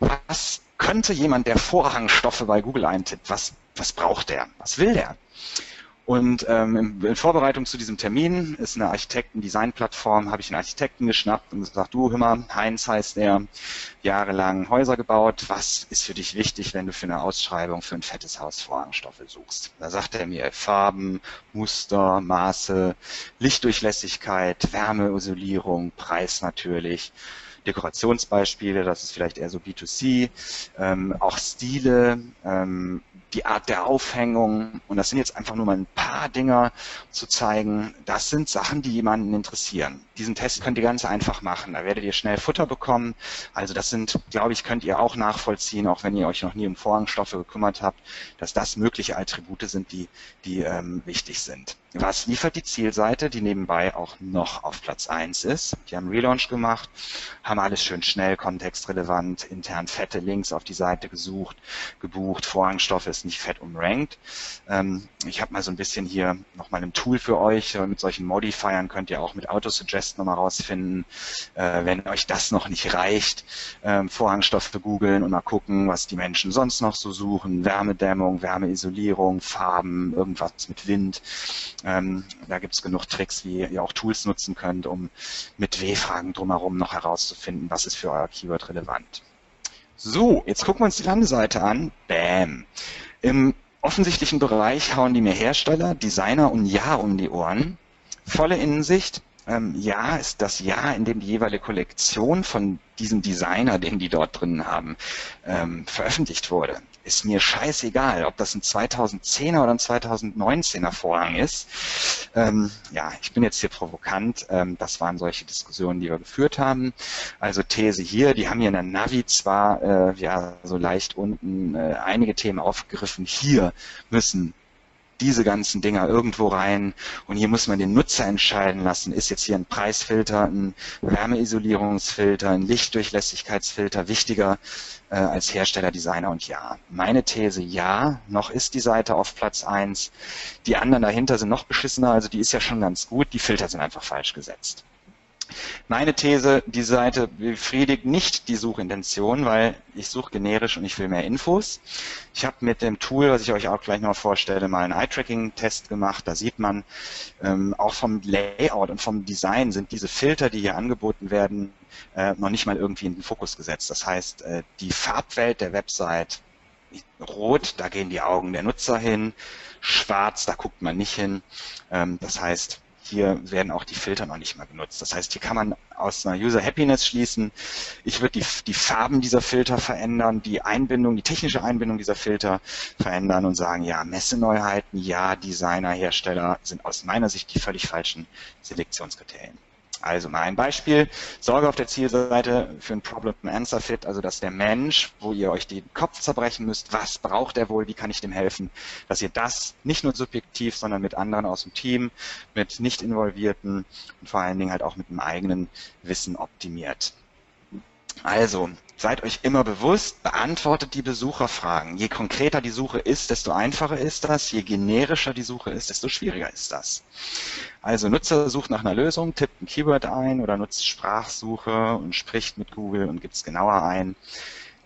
Was könnte jemand, der Vorrangstoffe bei Google eintippt, was, was braucht der? Was will der? Und ähm, in Vorbereitung zu diesem Termin ist eine Architekten-Design-Plattform, habe ich einen Architekten geschnappt und gesagt, du, hör mal, Heinz heißt er, jahrelang Häuser gebaut, was ist für dich wichtig, wenn du für eine Ausschreibung für ein fettes Haus Vorhangstoffe suchst? Da sagt er mir Farben, Muster, Maße, Lichtdurchlässigkeit, Wärmeisolierung, Preis natürlich. Dekorationsbeispiele, das ist vielleicht eher so B2C, ähm, auch Stile, ähm, die Art der Aufhängung. Und das sind jetzt einfach nur mal ein paar Dinger zu zeigen. Das sind Sachen, die jemanden interessieren. Diesen Test könnt ihr ganz einfach machen. Da werdet ihr schnell Futter bekommen. Also das sind, glaube ich, könnt ihr auch nachvollziehen, auch wenn ihr euch noch nie um Vorhangstoffe gekümmert habt, dass das mögliche Attribute sind, die, die ähm, wichtig sind. Was liefert die Zielseite, die nebenbei auch noch auf Platz 1 ist? Die haben Relaunch gemacht, haben alles schön schnell, kontextrelevant, intern fette Links auf die Seite gesucht, gebucht, Vorhangstoffe ist nicht fett umrankt. Ähm, ich habe mal so ein bisschen hier nochmal ein Tool für euch. Mit solchen Modifiern könnt ihr auch mit Autosuggest nochmal rausfinden, äh, wenn euch das noch nicht reicht, ähm, Vorhangstoffe googeln und mal gucken, was die Menschen sonst noch so suchen. Wärmedämmung, Wärmeisolierung, Farben, irgendwas mit Wind. Ähm, da gibt es genug Tricks, wie ihr auch Tools nutzen könnt, um mit W-Fragen drumherum noch herauszufinden, was ist für euer Keyword relevant. So, jetzt gucken wir uns die Landeseite an. Bam. Im offensichtlichen Bereich hauen die mir Hersteller, Designer und Ja um die Ohren. Volle Innensicht, ähm, Jahr ist das Jahr, in dem die jeweilige Kollektion von diesem Designer, den die dort drin haben, ähm, veröffentlicht wurde. Ist mir scheißegal, ob das ein 2010er oder ein 2019er Vorhang ist. Ähm, ja, ich bin jetzt hier provokant. Ähm, das waren solche Diskussionen, die wir geführt haben. Also These hier, die haben hier in der Navi zwar äh, ja so leicht unten äh, einige Themen aufgegriffen. Hier müssen diese ganzen Dinger irgendwo rein und hier muss man den Nutzer entscheiden lassen, ist jetzt hier ein Preisfilter, ein Wärmeisolierungsfilter, ein Lichtdurchlässigkeitsfilter wichtiger äh, als Hersteller, Designer und ja. Meine These, ja, noch ist die Seite auf Platz eins. Die anderen dahinter sind noch beschissener, also die ist ja schon ganz gut, die Filter sind einfach falsch gesetzt. Meine These, die Seite befriedigt nicht die Suchintention, weil ich suche generisch und ich will mehr Infos. Ich habe mit dem Tool, was ich euch auch gleich noch vorstelle, mal einen Eye-Tracking-Test gemacht. Da sieht man, ähm, auch vom Layout und vom Design sind diese Filter, die hier angeboten werden, äh, noch nicht mal irgendwie in den Fokus gesetzt. Das heißt, äh, die Farbwelt der Website, rot, da gehen die Augen der Nutzer hin, schwarz, da guckt man nicht hin. Ähm, das heißt, hier werden auch die Filter noch nicht mal genutzt. Das heißt, hier kann man aus einer User Happiness schließen, ich würde die, die Farben dieser Filter verändern, die Einbindung, die technische Einbindung dieser Filter verändern und sagen, ja, Messeneuheiten, ja, Designer, Hersteller sind aus meiner Sicht die völlig falschen Selektionskriterien. Also mal ein Beispiel. Sorge auf der Zielseite für ein Problem-Answer-Fit, also dass der Mensch, wo ihr euch den Kopf zerbrechen müsst, was braucht er wohl, wie kann ich dem helfen, dass ihr das nicht nur subjektiv, sondern mit anderen aus dem Team, mit nicht involvierten und vor allen Dingen halt auch mit einem eigenen Wissen optimiert. Also, seid euch immer bewusst, beantwortet die Besucherfragen. Je konkreter die Suche ist, desto einfacher ist das. Je generischer die Suche ist, desto schwieriger ist das. Also Nutzer sucht nach einer Lösung, tippt ein Keyword ein oder nutzt Sprachsuche und spricht mit Google und gibt es genauer ein.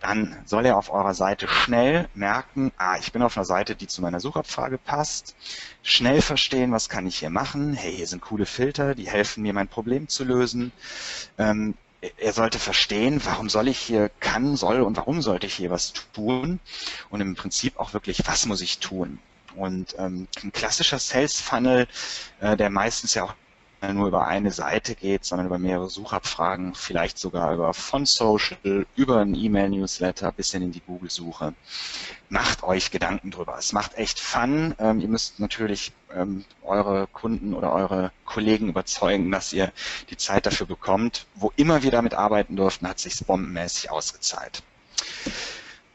Dann soll er auf eurer Seite schnell merken, ah, ich bin auf einer Seite, die zu meiner Suchabfrage passt. Schnell verstehen, was kann ich hier machen. Hey, hier sind coole Filter, die helfen mir, mein Problem zu lösen. Ähm, er sollte verstehen, warum soll ich hier kann, soll und warum sollte ich hier was tun und im Prinzip auch wirklich, was muss ich tun. Und ähm, ein klassischer Sales Funnel, äh, der meistens ja auch nur über eine Seite geht, sondern über mehrere Suchabfragen, vielleicht sogar über von Social, über ein E-Mail-Newsletter bis hin in die Google-Suche. Macht euch Gedanken drüber. Es macht echt Fun. Ähm, ihr müsst natürlich ähm, eure Kunden oder eure Kollegen überzeugen, dass ihr die Zeit dafür bekommt. Wo immer wir damit arbeiten durften, hat sich bombenmäßig ausgezahlt.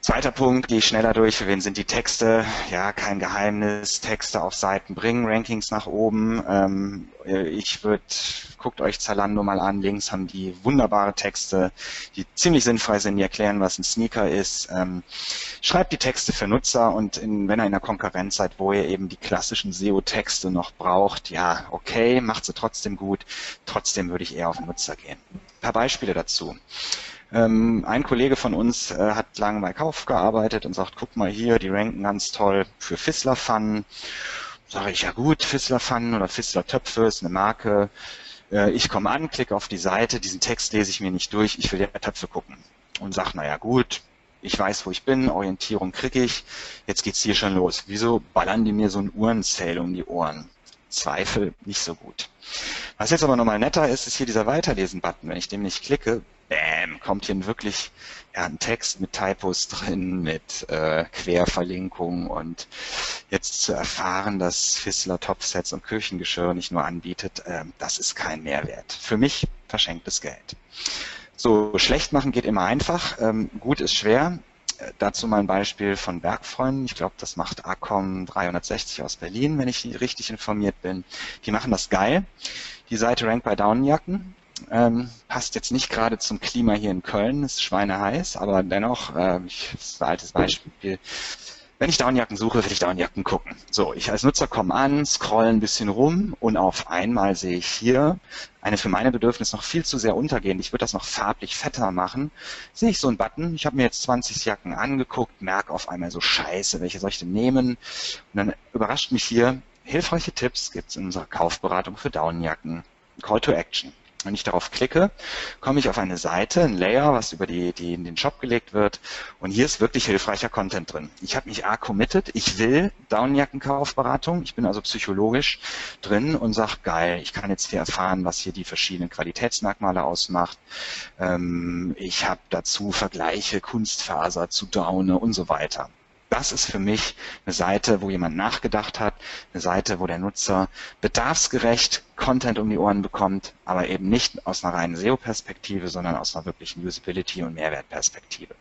Zweiter Punkt, gehe ich schneller durch. Für wen sind die Texte? Ja, kein Geheimnis. Texte auf Seiten bringen, Rankings nach oben. Ähm, ich würde, guckt euch Zalando mal an. Links haben die wunderbare Texte, die ziemlich sinnfrei sind, die erklären, was ein Sneaker ist. Ähm, schreibt die Texte für Nutzer und in, wenn ihr in der Konkurrenz seid, wo ihr eben die klassischen SEO-Texte noch braucht, ja, okay, macht sie trotzdem gut. Trotzdem würde ich eher auf Nutzer gehen. Ein paar Beispiele dazu. Ähm, ein Kollege von uns äh, hat lange bei Kauf gearbeitet und sagt, guck mal hier, die ranken ganz toll für Fissler-Pfannen. Sage ich, ja gut, Fissler-Pfannen oder Fissler-Töpfe ist eine Marke. Äh, ich komme an, klicke auf die Seite, diesen Text lese ich mir nicht durch, ich will ja Töpfe gucken. Und sage, naja gut, ich weiß, wo ich bin, Orientierung kriege ich, jetzt geht's hier schon los. Wieso ballern die mir so ein Uhrenzähl um die Ohren? Zweifel nicht so gut. Was jetzt aber nochmal netter ist, ist hier dieser Weiterlesen-Button. Wenn ich dem nicht klicke, bam, kommt hier wirklich ja, ein Text mit Typos drin, mit äh, Querverlinkungen und jetzt zu erfahren, dass Fissler Topsets und Küchengeschirr nicht nur anbietet, äh, das ist kein Mehrwert. Für mich verschenktes Geld. So, schlecht machen geht immer einfach, ähm, gut ist schwer. Dazu mal ein Beispiel von Bergfreunden. Ich glaube, das macht Acom 360 aus Berlin, wenn ich richtig informiert bin. Die machen das geil. Die Seite rankt bei Daunenjacken. Ähm, passt jetzt nicht gerade zum Klima hier in Köln, ist schweineheiß, aber dennoch, äh, ich, das ist ein altes Beispiel. Wenn ich Downjacken suche, will ich Downjacken gucken. So, ich als Nutzer komme an, scroll ein bisschen rum und auf einmal sehe ich hier eine für meine Bedürfnisse noch viel zu sehr untergehend. Ich würde das noch farblich fetter machen. Sehe ich so einen Button. Ich habe mir jetzt 20 Jacken angeguckt, merke auf einmal so Scheiße, welche soll ich denn nehmen? Und dann überrascht mich hier, hilfreiche Tipps gibt es in unserer Kaufberatung für Downjacken. Call to Action. Wenn ich darauf klicke, komme ich auf eine Seite, ein Layer, was über die, die in den Shop gelegt wird. Und hier ist wirklich hilfreicher Content drin. Ich habe mich A committed, ich will Downjackenkaufberatung. Ich bin also psychologisch drin und sage, geil, ich kann jetzt hier erfahren, was hier die verschiedenen Qualitätsmerkmale ausmacht. Ähm, ich habe dazu Vergleiche Kunstfaser zu Daune und so weiter das ist für mich eine Seite, wo jemand nachgedacht hat, eine Seite, wo der Nutzer bedarfsgerecht Content um die Ohren bekommt, aber eben nicht aus einer reinen SEO-Perspektive, sondern aus einer wirklichen Usability- und Mehrwertperspektive.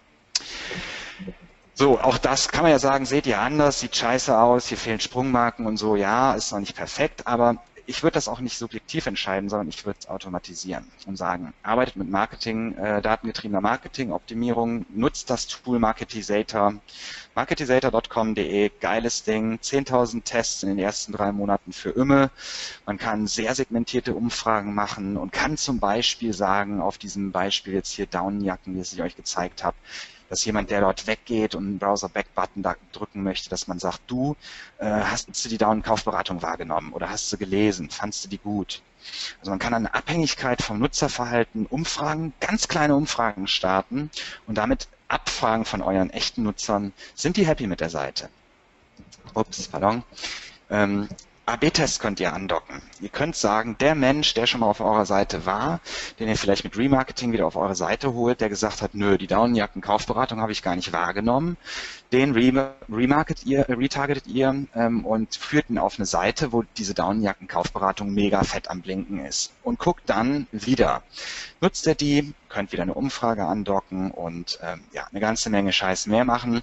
So, auch das kann man ja sagen, seht ihr anders, sieht scheiße aus, hier fehlen Sprungmarken und so, ja, ist noch nicht perfekt, aber ich würde das auch nicht subjektiv entscheiden, sondern ich würde es automatisieren und sagen, arbeitet mit Marketing, äh, datengetriebener Marketing, Optimierung, nutzt das Tool Marketisator, marketisator.com.de, geiles Ding, 10.000 Tests in den ersten drei Monaten für Imme. Man kann sehr segmentierte Umfragen machen und kann zum Beispiel sagen, auf diesem Beispiel jetzt hier Downjacken, wie es ich euch gezeigt habe, dass jemand, der dort weggeht und einen Browser-Back-Button drücken möchte, dass man sagt, du, äh, hast du die Down-Kaufberatung wahrgenommen oder hast du gelesen, fandst du die gut? Also man kann eine Abhängigkeit vom Nutzerverhalten Umfragen, ganz kleine Umfragen starten und damit abfragen von euren echten Nutzern, sind die happy mit der Seite? Ups, pardon. Ähm, AB-Test könnt ihr andocken. Ihr könnt sagen, der Mensch, der schon mal auf eurer Seite war, den ihr vielleicht mit Remarketing wieder auf eure Seite holt, der gesagt hat, nö, die Daunenjacken-Kaufberatung habe ich gar nicht wahrgenommen, den remarket ihr, retargetet ihr ähm, und führt ihn auf eine Seite, wo diese Daunenjacken-Kaufberatung mega fett am Blinken ist und guckt dann wieder. Nutzt er die, könnt wieder eine Umfrage andocken und ähm, ja, eine ganze Menge Scheiß mehr machen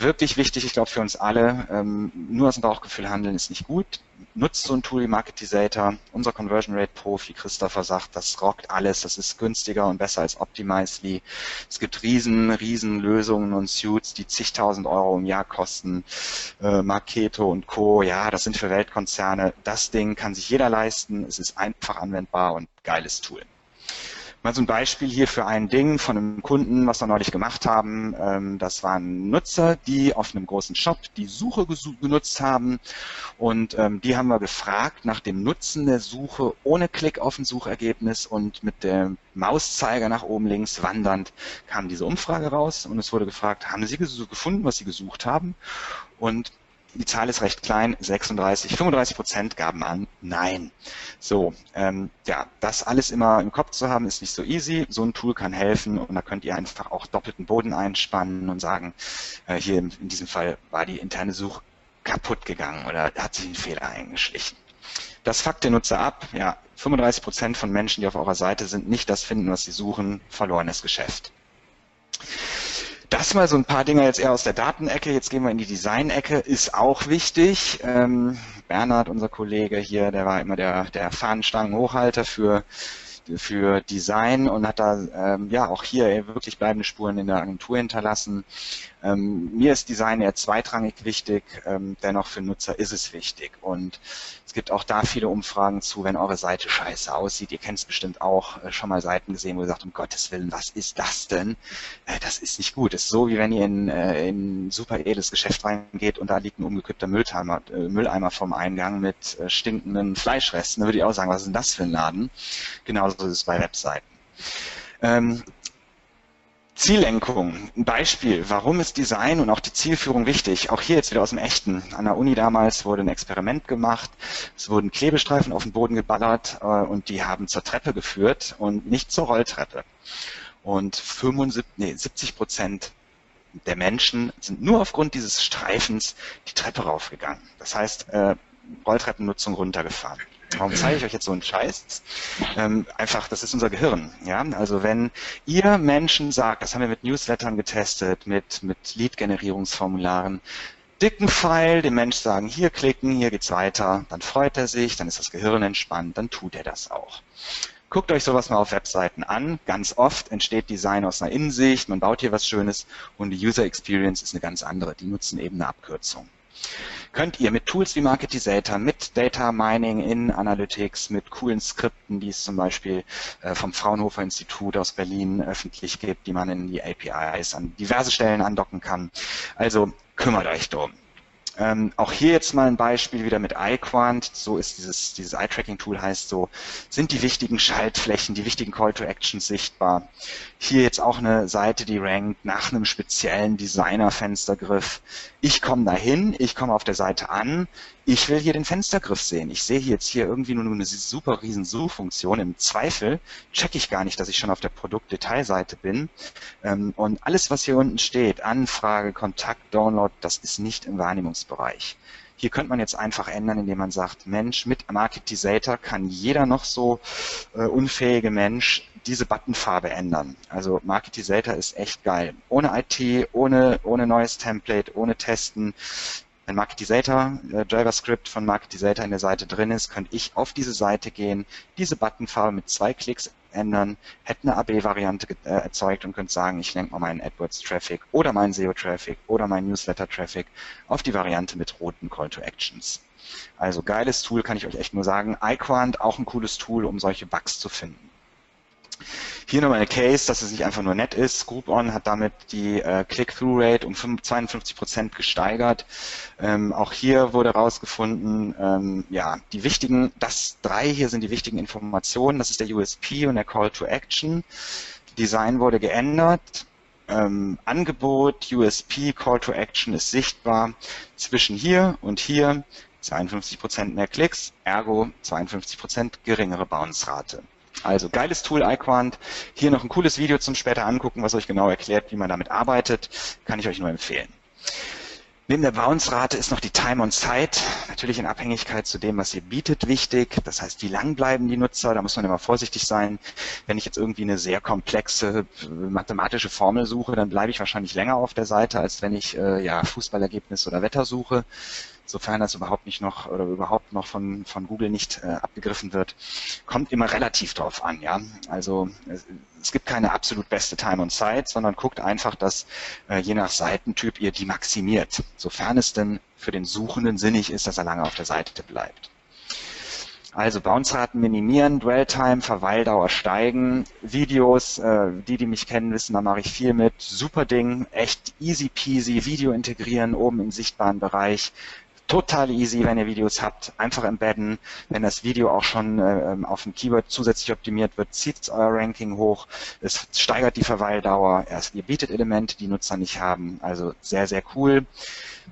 wirklich wichtig, ich glaube für uns alle, ähm, nur aus dem Bauchgefühl handeln ist nicht gut. Nutzt so ein Tool wie Marketizator. Unser Conversion Rate Profi Christopher sagt, das rockt alles, das ist günstiger und besser als Optimizely. Es gibt riesen, riesen Lösungen und Suits, die zigtausend Euro im Jahr kosten. Äh, Marketo und Co. Ja, das sind für Weltkonzerne. Das Ding kann sich jeder leisten. Es ist einfach anwendbar und geiles Tool. Mal so ein Beispiel hier für ein Ding von einem Kunden, was wir neulich gemacht haben. Ähm, das waren Nutzer, die auf einem großen Shop die Suche genutzt haben und ähm, die haben wir gefragt nach dem Nutzen der Suche ohne Klick auf ein Suchergebnis und mit dem Mauszeiger nach oben links wandernd kam diese Umfrage raus und es wurde gefragt, haben Sie gefunden, was Sie gesucht haben? Und die Zahl ist recht klein, 36, 35 Prozent gaben an, nein. So, ähm, ja, das alles immer im Kopf zu haben, ist nicht so easy. So ein Tool kann helfen und da könnt ihr einfach auch doppelten Boden einspannen und sagen, äh, hier in diesem Fall war die interne Suche kaputt gegangen oder hat sich ein Fehler eingeschlichen. Das fuckt der Nutzer ab. Ja, 35 Prozent von Menschen, die auf eurer Seite sind, nicht das finden, was sie suchen, verlorenes Geschäft. Das mal so ein paar Dinge jetzt eher aus der Datenecke. Jetzt gehen wir in die Design-Ecke. Ist auch wichtig. Ähm, Bernhard, unser Kollege hier, der war immer der, der Fahnenstangenhochhalter für für Design und hat da ähm, ja auch hier wirklich bleibende Spuren in der Agentur hinterlassen. Ähm, mir ist Design eher zweitrangig wichtig, ähm, dennoch für Nutzer ist es wichtig. Und es gibt auch da viele Umfragen zu, wenn eure Seite scheiße aussieht. Ihr kennt es bestimmt auch äh, schon mal Seiten gesehen, wo ihr sagt, um Gottes Willen, was ist das denn? Äh, das ist nicht gut. Es ist so, wie wenn ihr in, äh, in ein super edles Geschäft reingeht und da liegt ein umgekippter Mülleimer, äh, Mülleimer vom Eingang mit äh, stinkenden Fleischresten. Da würde ich auch sagen, was ist denn das für ein Laden? Genauso ist es bei Webseiten. Ähm, Ziellenkung, ein Beispiel. Warum ist Design und auch die Zielführung wichtig? Auch hier jetzt wieder aus dem Echten. An der Uni damals wurde ein Experiment gemacht. Es wurden Klebestreifen auf den Boden geballert äh, und die haben zur Treppe geführt und nicht zur Rolltreppe. Und 75, nee, 70 Prozent der Menschen sind nur aufgrund dieses Streifens die Treppe raufgegangen. Das heißt, äh, Rolltreppennutzung runtergefahren. Warum zeige ich euch jetzt so einen Scheiß? Ähm, einfach, das ist unser Gehirn. Ja? Also wenn ihr Menschen sagt, das haben wir mit Newslettern getestet, mit, mit Lead-Generierungsformularen, dicken Pfeil dem Mensch sagen, hier klicken, hier geht's weiter, dann freut er sich, dann ist das Gehirn entspannt, dann tut er das auch. Guckt euch sowas mal auf Webseiten an. Ganz oft entsteht Design aus einer Innensicht, man baut hier was Schönes und die User Experience ist eine ganz andere. Die nutzen eben eine Abkürzung könnt ihr mit Tools wie Marketizator, mit Data Mining in Analytics, mit coolen Skripten, die es zum Beispiel äh, vom Fraunhofer Institut aus Berlin öffentlich gibt, die man in die APIs an diverse Stellen andocken kann. Also kümmert euch drum. Ähm, auch hier jetzt mal ein Beispiel wieder mit iQuant. So ist dieses, dieses Eye-Tracking-Tool heißt so, sind die wichtigen Schaltflächen, die wichtigen Call-to-Actions sichtbar. Hier jetzt auch eine Seite, die rankt nach einem speziellen Designer-Fenstergriff. Ich komme dahin, ich komme auf der Seite an, ich will hier den Fenstergriff sehen. Ich sehe jetzt hier irgendwie nur eine super riesen Suchfunktion. Im Zweifel checke ich gar nicht, dass ich schon auf der Produktdetailseite bin. Ähm, und alles, was hier unten steht, Anfrage, Kontakt, Download, das ist nicht im Wahrnehmungsbereich. Hier könnte man jetzt einfach ändern, indem man sagt, Mensch, mit Marketizator kann jeder noch so äh, unfähige Mensch diese Buttonfarbe ändern. Also Marketizator ist echt geil. Ohne IT, ohne, ohne neues Template, ohne Testen wenn Marketizator, äh, JavaScript von Marketizator in der Seite drin ist, könnte ich auf diese Seite gehen, diese Buttonfarbe mit zwei Klicks ändern, hätte eine AB-Variante äh, erzeugt und könnte sagen, ich lenke mal meinen AdWords-Traffic oder meinen SEO-Traffic oder meinen Newsletter-Traffic auf die Variante mit roten Call-to-Actions. Also geiles Tool, kann ich euch echt nur sagen. iQuant, auch ein cooles Tool, um solche Bugs zu finden. Hier nochmal eine Case, dass es nicht einfach nur nett ist. Groupon hat damit die äh, Click-Through-Rate um 52 Prozent gesteigert. Ähm, auch hier wurde herausgefunden, ähm, ja, die wichtigen, das drei hier sind die wichtigen Informationen. Das ist der USP und der Call to Action. Design wurde geändert. Ähm, Angebot, USP, Call to Action ist sichtbar. Zwischen hier und hier 52% mehr Klicks, ergo 52% geringere Bounce-Rate. Also geiles Tool iQuant. Hier noch ein cooles Video zum später angucken, was euch genau erklärt, wie man damit arbeitet. Kann ich euch nur empfehlen. Neben der Bounce-Rate ist noch die Time on Site, natürlich in Abhängigkeit zu dem, was ihr bietet, wichtig. Das heißt, wie lang bleiben die Nutzer? Da muss man immer vorsichtig sein. Wenn ich jetzt irgendwie eine sehr komplexe äh, mathematische Formel suche, dann bleibe ich wahrscheinlich länger auf der Seite, als wenn ich äh, ja Fußballergebnis oder Wetter suche sofern das überhaupt nicht noch oder überhaupt noch von, von Google nicht äh, abgegriffen wird, kommt immer relativ drauf an, ja. Also es, es gibt keine absolut beste Time on Site, sondern guckt einfach, dass äh, je nach Seitentyp ihr die maximiert, sofern es denn für den Suchenden sinnig ist, dass er lange auf der Seite bleibt. Also Bounce-Raten minimieren, Dwell-Time, Verweildauer steigen, Videos, äh, die, die mich kennen, wissen, da mache ich viel mit. Super Ding, echt easy peasy, Video integrieren, oben im sichtbaren Bereich, total easy, wenn ihr Videos habt. Einfach embedden. Wenn das Video auch schon äh, ähm, auf dem Keyword zusätzlich optimiert wird, zieht euer Ranking hoch. Es steigert die Verweildauer. Erst, ihr bietet Elemente, die Nutzer nicht haben. Also sehr, sehr cool.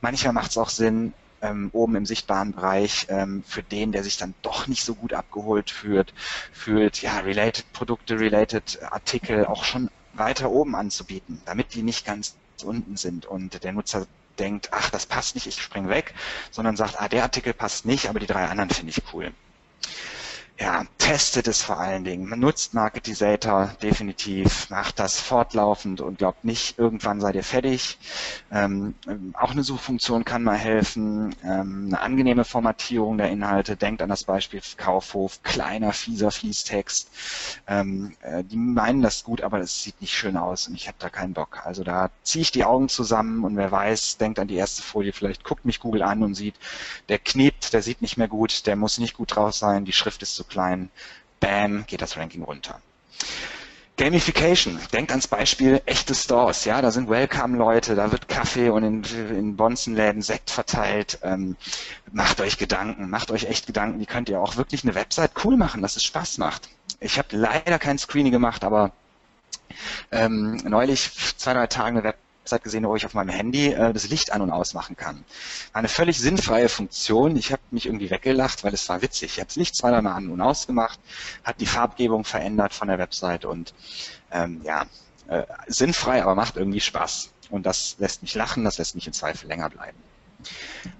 Manchmal macht es auch Sinn, ähm, oben im sichtbaren Bereich ähm, für den, der sich dann doch nicht so gut abgeholt fühlt, fühlt, ja, related Produkte, related Artikel auch schon weiter oben anzubieten, damit die nicht ganz unten sind und der Nutzer denkt, ach, das passt nicht, ich spring weg, sondern sagt, ah, der Artikel passt nicht, aber die drei anderen finde ich cool ja, testet es vor allen Dingen. Man nutzt Marketisator definitiv, macht das fortlaufend und glaubt nicht, irgendwann seid ihr fertig. Ähm, auch eine Suchfunktion kann mal helfen. Ähm, eine angenehme Formatierung der Inhalte. Denkt an das Beispiel Kaufhof, kleiner, fieser Fließtext. Ähm, äh, die meinen das gut, aber es sieht nicht schön aus und ich habe da keinen Bock. Also da ziehe ich die Augen zusammen und wer weiß, denkt an die erste Folie, vielleicht guckt mich Google an und sieht, der kniept, der sieht nicht mehr gut, der muss nicht gut draus sein, die Schrift ist zu klein, bam, geht das Ranking runter. Gamification. Denkt ans Beispiel echte Stores. Ja, da sind Welcome-Leute, da wird Kaffee und in, in Bonzenläden Sekt verteilt. Ähm, macht euch Gedanken, macht euch echt Gedanken. Wie könnt ihr auch wirklich eine Website cool machen, dass es Spaß macht. Ich habe leider kein Screening gemacht, aber ähm, neulich zwei, drei Tage eine Website Website gesehen, wo ich auf meinem Handy äh, das Licht an- und ausmachen kann. Eine völlig sinnfreie Funktion. Ich habe mich irgendwie weggelacht, weil es war witzig. Ich habe das Licht zweimal an und ausgemacht, hat die Farbgebung verändert von der Website und ähm, ja, äh, sinnfrei, aber macht irgendwie Spaß. Und das lässt mich lachen, das lässt mich in Zweifel länger bleiben.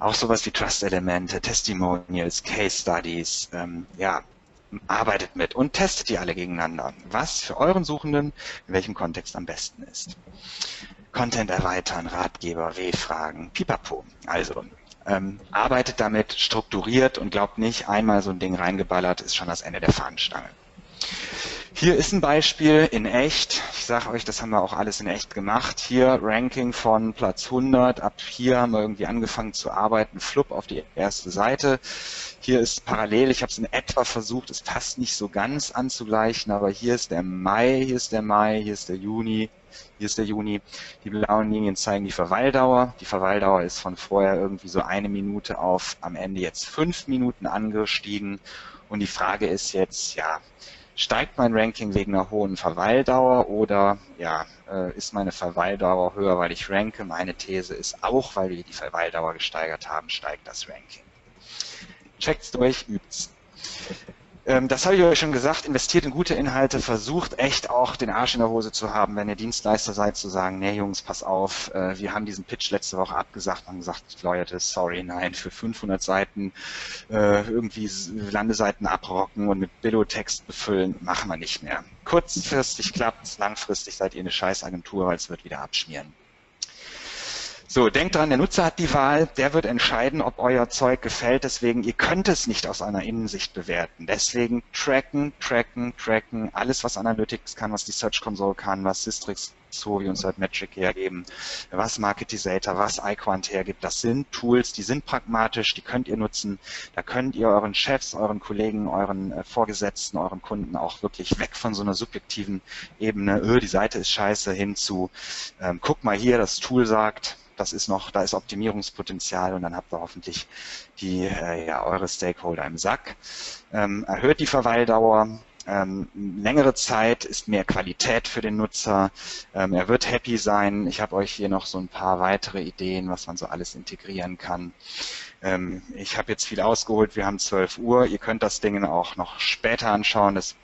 Auch sowas wie Trust-Elemente, Testimonials, Case Studies, ähm, ja, arbeitet mit und testet die alle gegeneinander, was für euren Suchenden in welchem Kontext am besten ist. Content erweitern, Ratgeber, W-Fragen, pipapo. Also ähm, arbeitet damit strukturiert und glaubt nicht, einmal so ein Ding reingeballert ist schon das Ende der Fahnenstange. Hier ist ein Beispiel in echt. Ich sage euch, das haben wir auch alles in echt gemacht. Hier Ranking von Platz 100. Ab hier haben wir irgendwie angefangen zu arbeiten. Flupp auf die erste Seite. Hier ist parallel. Ich habe es in etwa versucht. Es passt nicht so ganz anzugleichen, aber hier ist der Mai, hier ist der Mai, hier ist der Juni, hier ist der Juni. Die blauen Linien zeigen die Verweildauer. Die Verweildauer ist von vorher irgendwie so eine Minute auf am Ende jetzt fünf Minuten angestiegen. Und die Frage ist jetzt, ja, steigt mein Ranking wegen einer hohen Verweildauer oder ja, äh, ist meine Verweildauer höher, weil ich ranke? Meine These ist auch, weil wir die Verweildauer gesteigert haben, steigt das Ranking. Checkt's durch, übt's. Ähm, das habe ich euch schon gesagt, investiert in gute Inhalte, versucht echt auch den Arsch in der Hose zu haben, wenn ihr Dienstleister seid, zu sagen, nee Jungs, pass auf, äh, wir haben diesen Pitch letzte Woche abgesagt haben gesagt, Leute, sorry, nein, für 500 Seiten äh, irgendwie Landeseiten abrocken und mit Billo-Text befüllen, machen wir nicht mehr. Kurzfristig klappt's, langfristig seid ihr eine Scheißagentur, weil es wird wieder abschmieren. So, denkt dran, der Nutzer hat die Wahl, der wird entscheiden, ob euer Zeug gefällt. Deswegen, ihr könnt es nicht aus einer Innensicht bewerten. Deswegen tracken, tracken, tracken, alles, was Analytics kann, was die Search Console kann, was Systrix, Sovi und Searchmetric hergeben, was Marketisator, was iQuant hergibt. Das sind Tools, die sind pragmatisch, die könnt ihr nutzen. Da könnt ihr euren Chefs, euren Kollegen, euren äh, Vorgesetzten, euren Kunden auch wirklich weg von so einer subjektiven Ebene, öh, die Seite ist scheiße, hin zu, ähm, guck mal hier, das Tool sagt, das ist noch, da ist Optimierungspotenzial und dann habt ihr hoffentlich die, äh, ja, eure Stakeholder im Sack. Ähm, erhöht die Verweildauer, ähm, längere Zeit, ist mehr Qualität für den Nutzer. Ähm, er wird happy sein. Ich habe euch hier noch so ein paar weitere Ideen, was man so alles integrieren kann. Ähm, ich habe jetzt viel ausgeholt. Wir haben 12 Uhr. Ihr könnt das Ding auch noch später anschauen. Das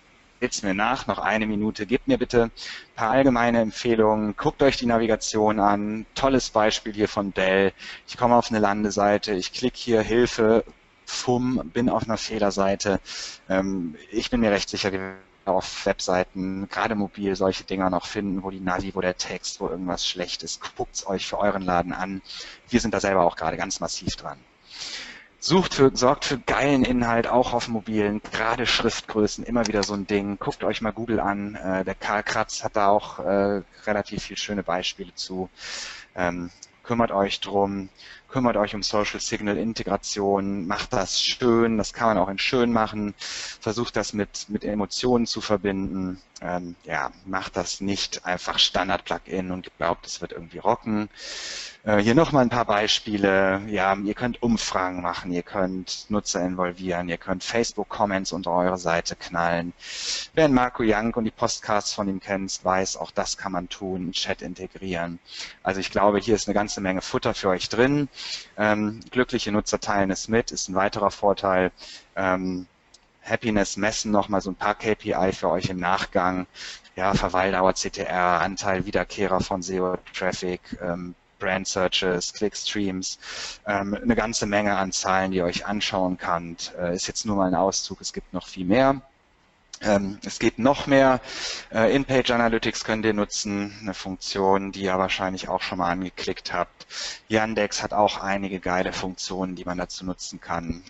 Seht's mir nach, noch eine Minute. Gebt mir bitte ein paar allgemeine Empfehlungen. Guckt euch die Navigation an. Tolles Beispiel hier von Dell. Ich komme auf eine Landeseite. Ich klicke hier Hilfe, FUM, bin auf einer Fehlerseite. Ähm, ich bin mir recht sicher, wir auf Webseiten, gerade mobil, solche Dinger noch finden, wo die Navi, wo der Text, wo irgendwas schlecht ist. Guckt's euch für euren Laden an. Wir sind da selber auch gerade ganz massiv dran. Sucht für, sorgt für geilen Inhalt, auch auf mobilen, gerade Schriftgrößen, immer wieder so ein Ding. Guckt euch mal Google an. Äh, der Karl Kratz hat da auch äh, relativ viel schöne Beispiele zu. Ähm, kümmert euch drum, kümmert euch um Social Signal Integration, macht das schön, das kann man auch in schön machen, versucht das mit, mit Emotionen zu verbinden, ähm, ja, macht das nicht einfach Standard-Plugin und glaubt, es wird irgendwie rocken. Äh, hier nochmal ein paar Beispiele. Ja, ihr könnt Umfragen machen, ihr könnt Nutzer involvieren, ihr könnt Facebook-Comments unter eure Seite knallen. Wer Marco Young und die Postcards von ihm kennt, weiß, auch das kann man tun, Chat integrieren. Also ich glaube, hier ist eine ganze Menge Futter für euch drin. Ähm, glückliche Nutzer teilen es mit, ist ein weiterer Vorteil. Ähm, Happiness messen nochmal so ein paar KPI für euch im Nachgang. Ja, Verweildauer, CTR, Anteil Wiederkehrer von SEO-Traffic, ähm, Brand Searches, Clickstreams, ähm, eine ganze Menge an Zahlen, die ihr euch anschauen könnt. Äh, ist jetzt nur mal ein Auszug, es gibt noch viel mehr. Ähm, es geht noch mehr. Äh, In-Page Analytics könnt ihr nutzen, eine Funktion, die ihr wahrscheinlich auch schon mal angeklickt habt. Yandex hat auch einige geile Funktionen, die man dazu nutzen kann.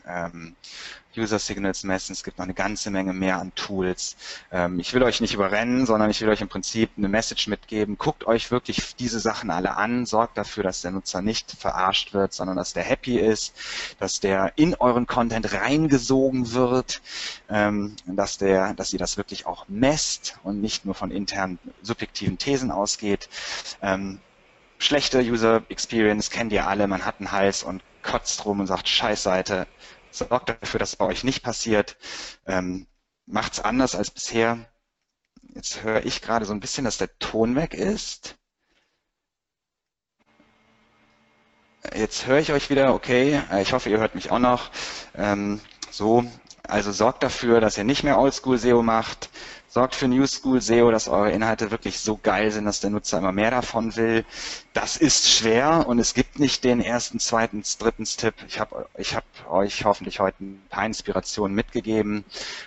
User Signals messen. Es gibt noch eine ganze Menge mehr an Tools. Ähm, ich will euch nicht überrennen, sondern ich will euch im Prinzip eine Message mitgeben. Guckt euch wirklich diese Sachen alle an. Sorgt dafür, dass der Nutzer nicht verarscht wird, sondern dass der happy ist, dass der in euren Content reingesogen wird, ähm, dass der, dass ihr das wirklich auch messt und nicht nur von internen subjektiven Thesen ausgeht. Ähm, schlechte User Experience kennt ihr alle. Man hat einen Hals und kotzt rum und sagt Scheißseite, sorgt dafür, dass es bei euch nicht passiert. Ähm, Macht es anders als bisher. Jetzt höre ich gerade so ein bisschen, dass der Ton weg ist. Jetzt höre ich euch wieder, okay. Äh, ich hoffe, ihr hört mich auch noch. Ähm, so, also sorgt dafür, dass ihr nicht mehr Oldschool SEO macht, Sorgt für New School SEO, dass eure Inhalte wirklich so geil sind, dass der Nutzer immer mehr davon will. Das ist schwer und es gibt nicht den ersten, zweiten, dritten Tipp. Ich habe ich hab euch hoffentlich heute ein paar Inspirationen mitgegeben.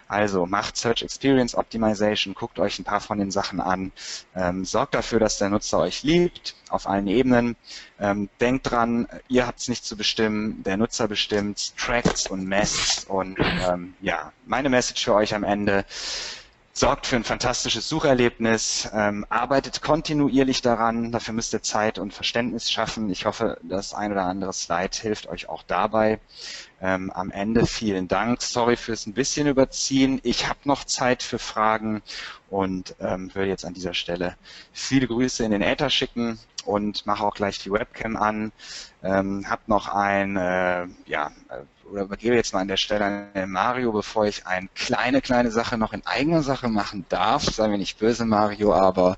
Also macht Search Experience Optimization, guckt euch ein paar von den Sachen an, ähm, sorgt dafür, dass der Nutzer euch liebt auf allen Ebenen. Ähm, denkt dran, ihr habt es nicht zu bestimmen, der Nutzer bestimmt, trackt und messt und ähm, ja, meine Message für euch am Ende sorgt für ein fantastisches Sucherlebnis, ähm, arbeitet kontinuierlich daran, dafür müsst ihr Zeit und Verständnis schaffen. Ich hoffe, das ein oder andere Slide hilft euch auch dabei. Ähm, am Ende vielen Dank. Sorry fürs ein bisschen überziehen. Ich habe noch Zeit für Fragen und ähm, würde jetzt an dieser Stelle viele Grüße in den Äther schicken und mache auch gleich die Webcam an. Ähm, hab noch ein, äh, ja, äh, oder übergebe jetzt mal an der Stelle an den Mario, bevor ich eine kleine, kleine Sache noch in eigener Sache machen darf. Sei mir nicht böse, Mario, aber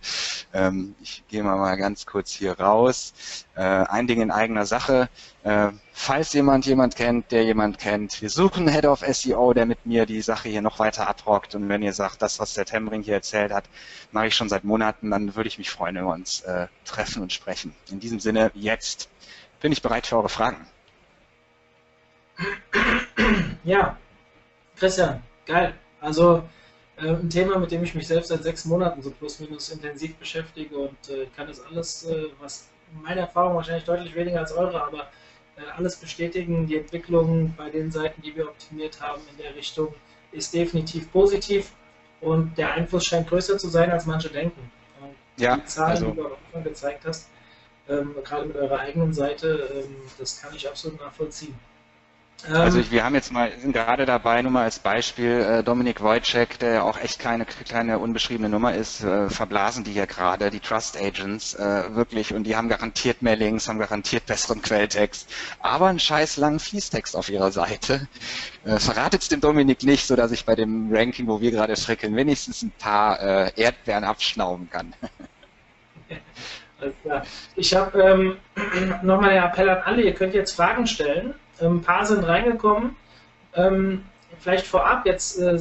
ähm, ich gehe mal, mal ganz kurz hier raus. Äh, ein Ding in eigener Sache. Äh, falls jemand jemand kennt, der jemand kennt, wir suchen Head of SEO, der mit mir die Sache hier noch weiter abrockt. Und wenn ihr sagt, das, was der Temmering hier erzählt hat, mache ich schon seit Monaten, dann würde ich mich freuen, wenn wir uns äh, treffen und sprechen. In diesem Sinne, jetzt bin ich bereit für eure Fragen. Ja, Christian, geil. Also äh, ein Thema, mit dem ich mich selbst seit sechs Monaten so plus minus intensiv beschäftige und äh, kann das alles, äh, was meine Erfahrung wahrscheinlich deutlich weniger als eure, aber äh, alles bestätigen. Die Entwicklung bei den Seiten, die wir optimiert haben in der Richtung, ist definitiv positiv und der Einfluss scheint größer zu sein, als manche denken. Und ja, die Zahlen, also. die du am Anfang gezeigt hast, ähm, gerade mit eurer eigenen Seite, ähm, das kann ich absolut nachvollziehen. Also ich, wir haben jetzt mal, sind gerade dabei, nur mal als Beispiel, äh, Dominik Wojcik, der ja auch echt keine kleine unbeschriebene Nummer ist, äh, verblasen die ja gerade, die Trust Agents, äh, wirklich, und die haben garantiert mehr Links, haben garantiert besseren Quelltext, aber einen scheiß langen Fließtext auf ihrer Seite. Äh, Verratet es dem Dominik nicht, so dass ich bei dem Ranking, wo wir gerade frickeln, wenigstens ein paar äh, Erdbeeren abschnauben kann. Ich habe ähm, nochmal den Appell an alle, ihr könnt jetzt Fragen stellen ein ähm, paar sind reingekommen. Ähm, vielleicht vorab jetzt äh,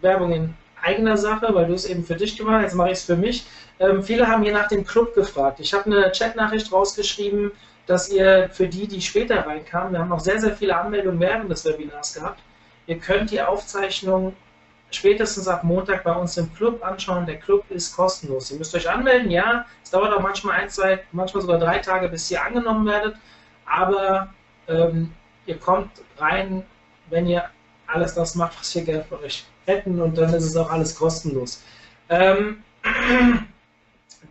Werbung in eigener Sache, weil du es eben für dich gemacht hast, jetzt mache ich es für mich. Ähm, viele haben hier nach dem Club gefragt. Ich habe eine Chatnachricht rausgeschrieben, dass ihr für die, die später reinkamen, wir haben noch sehr, sehr viele Anmeldungen während des Webinars gehabt. Ihr könnt die Aufzeichnung spätestens ab Montag bei uns im Club anschauen. Der Club ist kostenlos. Ihr müsst euch anmelden, ja. Es dauert auch manchmal ein, zwei, manchmal sogar drei Tage, bis ihr angenommen werdet. Aber ähm, ihr kommt rein, wenn ihr alles das macht, was wir gerne von euch hätten und dann ist es auch alles kostenlos. Ähm,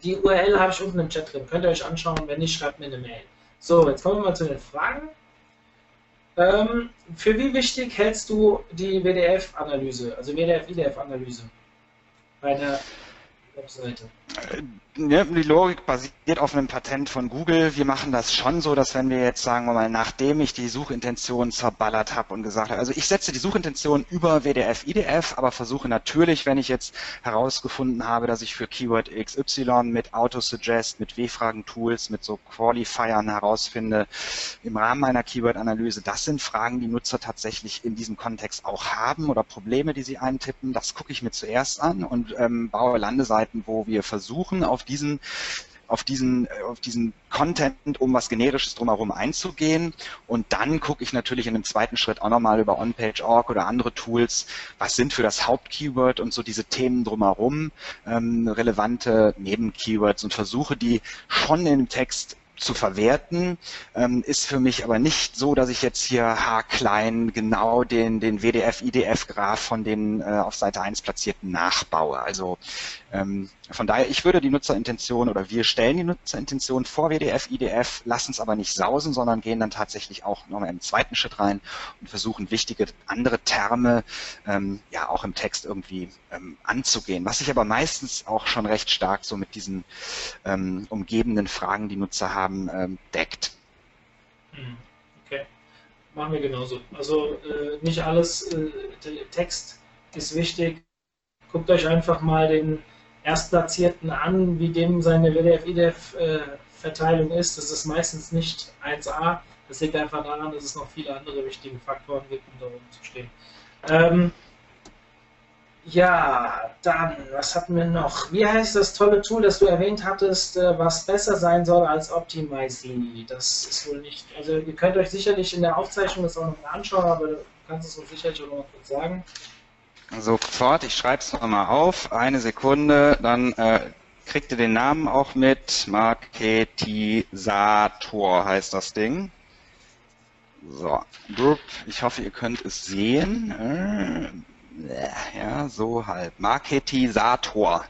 die URL habe ich unten im Chat drin, könnt ihr euch anschauen, wenn nicht, schreibt mir eine Mail. So, jetzt kommen wir mal zu den Fragen. Ähm, für wie wichtig hältst du die WDF-Analyse, also WDF-IDF-Analyse bei der Webseite? Ja, die Logik basiert auf einem Patent von Google. Wir machen das schon so, dass wenn wir jetzt sagen wir mal, nachdem ich die Suchintention zerballert habe und gesagt habe, also ich setze die Suchintention über WDF, IDF, aber versuche natürlich, wenn ich jetzt herausgefunden habe, dass ich für Keyword XY mit Autosuggest, mit W-Fragen-Tools, mit so Qualifiern herausfinde, im Rahmen meiner Keyword-Analyse, das sind Fragen, die Nutzer tatsächlich in diesem Kontext auch haben oder Probleme, die sie eintippen. Das gucke ich mir zuerst an und ähm, baue Landeseiten, wo wir versuchen, auf diesen auf diesen, äh, auf diesen Content, um was Generisches drumherum einzugehen. Und dann gucke ich natürlich in einem zweiten Schritt auch nochmal über OnPage.org oder andere Tools, was sind für das Hauptkeyword und so diese Themen drumherum ähm, relevante Nebenkeywords und versuche die schon im Text zu verwerten, ähm, ist für mich aber nicht so, dass ich jetzt hier haarklein genau den, den WDF-IDF-Graph von den äh, auf Seite 1 platzierten nachbaue. Also ähm, von daher, ich würde die Nutzerintention oder wir stellen die Nutzerintention vor WDF, IDF, lassen es aber nicht sausen, sondern gehen dann tatsächlich auch nochmal im zweiten Schritt rein und versuchen wichtige andere Terme ähm, ja auch im Text irgendwie ähm, anzugehen. Was sich aber meistens auch schon recht stark so mit diesen ähm, umgebenden Fragen, die Nutzer haben, ähm, deckt. Hm, okay, machen wir genauso. Also äh, nicht alles äh, Text ist wichtig. Guckt euch einfach mal den Erstplatzierten an, wie dem seine WDF-IDF-Verteilung ist. Das ist meistens nicht 1A. Das liegt einfach daran, dass es noch viele andere wichtige Faktoren gibt, um da oben zu stehen. Ähm, ja, dann, was hatten wir noch? Wie heißt das tolle Tool, das du erwähnt hattest, äh, was besser sein soll als Optimizely? Das ist wohl nicht. Also, ihr könnt euch sicherlich in der Aufzeichnung das auch noch anschauen, aber du kannst es uns sicherlich auch noch kurz sagen. Sofort, ich schreibe es nochmal auf, eine Sekunde, dann äh, kriegt ihr den Namen auch mit. Marketisator heißt das Ding. So, Group, ich hoffe, ihr könnt es sehen. Äh, ja, so halt. Marketisator.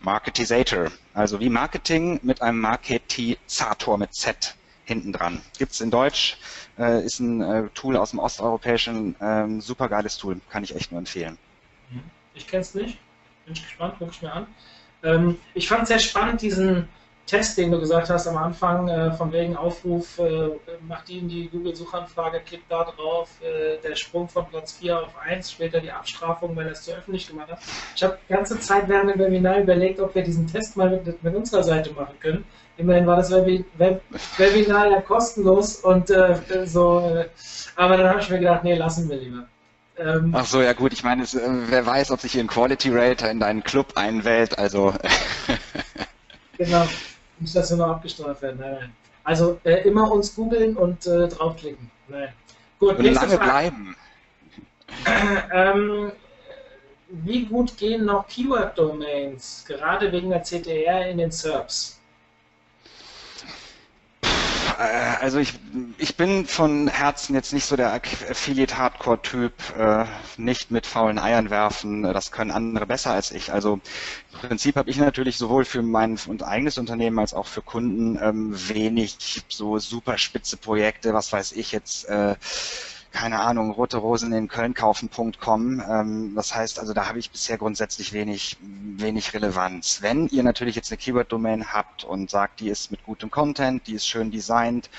Marketisator. Also wie Marketing mit einem Marketisator mit Z hinten dran. Gibt es in Deutsch, äh, ist ein äh, Tool aus dem osteuropäischen, äh, super geiles Tool, kann ich echt nur empfehlen. Ich kenne es nicht. Bin gespannt, gucke ich mir an. Ähm, ich fand es sehr spannend, diesen Test, den du gesagt hast am Anfang, äh, von wegen Aufruf, äh, macht Ihnen die Google-Suchanfrage, klickt da drauf, äh, der Sprung von Platz 4 auf 1, später die Abstrafung, weil er es zu öffentlich gemacht hat. Ich habe die ganze Zeit während dem Webinar überlegt, ob wir diesen Test mal mit, mit unserer Seite machen können. Immerhin war das Webi Web Webinar ja kostenlos und äh, so, äh, aber dann habe ich mir gedacht, nee, lassen wir lieber. Ähm, Ach so, ja gut, ich meine, es, äh, wer weiß, ob sich hier ein Quality Rater in deinen Club einwählt, also. genau, muss das noch abgestraft werden. Nein, nein. Also äh, immer uns googeln und äh, draufklicken. Nein. Gut, und lange Frage. bleiben. ähm, wie gut gehen noch Keyword-Domains, gerade wegen der CTR in den SERPs? Äh, also ich, ich bin von Herzen jetzt nicht so der Affiliate-Hardcore-Typ, äh, nicht mit faulen Eiern werfen, das können andere besser als ich. Also im Prinzip habe ich natürlich sowohl für mein und eigenes Unternehmen als auch für Kunden ähm, wenig so super spitze Projekte, was weiß ich jetzt, äh, keine Ahnung, rote Rosen in Köln kaufen.com. Ähm, das heißt, also da habe ich bisher grundsätzlich wenig, wenig Relevanz. Wenn ihr natürlich jetzt eine Keyword-Domain habt und sagt, die ist mit gutem Content, die ist schön designt,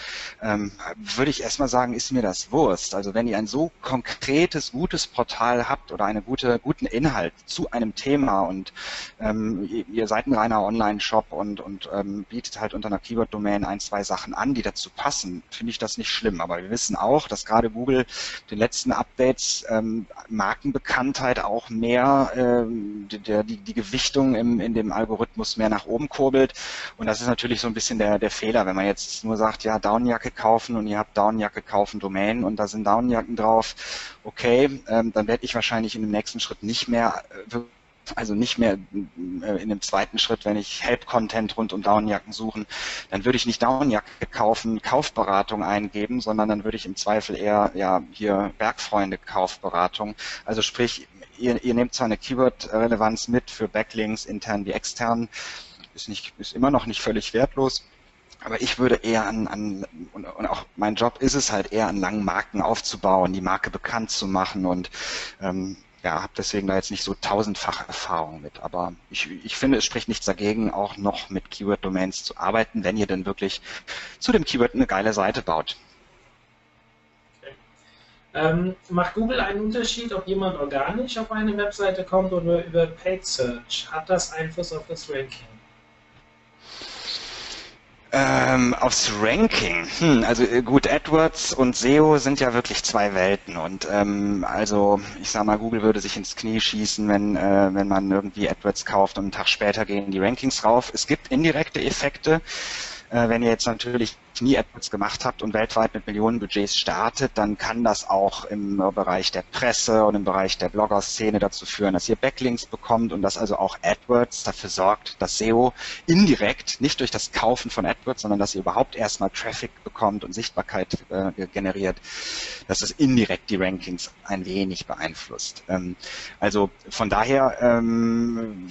ähm, würde ich erstmal sagen, ist mir das Wurst. Also wenn ihr ein so konkretes, gutes Portal habt oder einen gute, guten Inhalt zu einem Thema und ähm, ihr seid ein reiner Online-Shop und, und ähm, bietet halt unter einer Keyword-Domain ein, zwei Sachen an, die dazu passen, finde ich das nicht schlimm. Aber wir wissen auch, dass gerade Google den letzten Updates ähm, Markenbekanntheit auch mehr, ähm, die, die, die Gewichtung im, in dem Algorithmus mehr nach oben kurbelt. Und das ist natürlich so ein bisschen der, der Fehler, wenn man jetzt nur sagt, ja, Downjacke kaufen und ihr habt Downjacke kaufen Domain und da sind Downjacken drauf, okay, ähm, dann werde ich wahrscheinlich in dem nächsten Schritt nicht mehr äh, also nicht mehr äh, in dem zweiten Schritt, wenn ich Help-Content rund um Downjacken suchen, dann würde ich nicht Downjacke kaufen, Kaufberatung eingeben, sondern dann würde ich im Zweifel eher ja hier Bergfreunde Kaufberatung. Also sprich, ihr, ihr nehmt zwar eine Keyword-Relevanz mit für Backlinks, intern wie extern, ist nicht, ist immer noch nicht völlig wertlos. Aber ich würde eher an, an und, und, auch mein Job ist es halt eher an langen Marken aufzubauen, die Marke bekannt zu machen und ähm, ja, habe deswegen da jetzt nicht so tausendfach Erfahrung mit. Aber ich, ich finde, es spricht nichts dagegen, auch noch mit Keyword-Domains zu arbeiten, wenn ihr denn wirklich zu dem Keyword eine geile Seite baut. Ähm, macht Google einen Unterschied, ob jemand organisch auf eine Webseite kommt oder über Paid Search? Hat das Einfluss auf das Ranking? Ähm, aufs Ranking. Hm, also äh, gut, AdWords und SEO sind ja wirklich zwei Welten. Und ähm, also ich sag mal, Google würde sich ins Knie schießen, wenn, äh, wenn man irgendwie AdWords kauft und einen Tag später gehen die Rankings rauf. Es gibt indirekte Effekte. Äh, wenn ihr jetzt natürlich nie AdWords gemacht habt und weltweit mit Millionenbudgets startet, dann kann das auch im Bereich der Presse und im Bereich der Blogger-Szene dazu führen, dass ihr Backlinks bekommt und dass also auch AdWords dafür sorgt, dass SEO indirekt, nicht durch das Kaufen von AdWords, sondern dass ihr überhaupt erstmal Traffic bekommt und Sichtbarkeit äh, generiert, dass es indirekt die Rankings ein wenig beeinflusst. Ähm, also von daher ähm,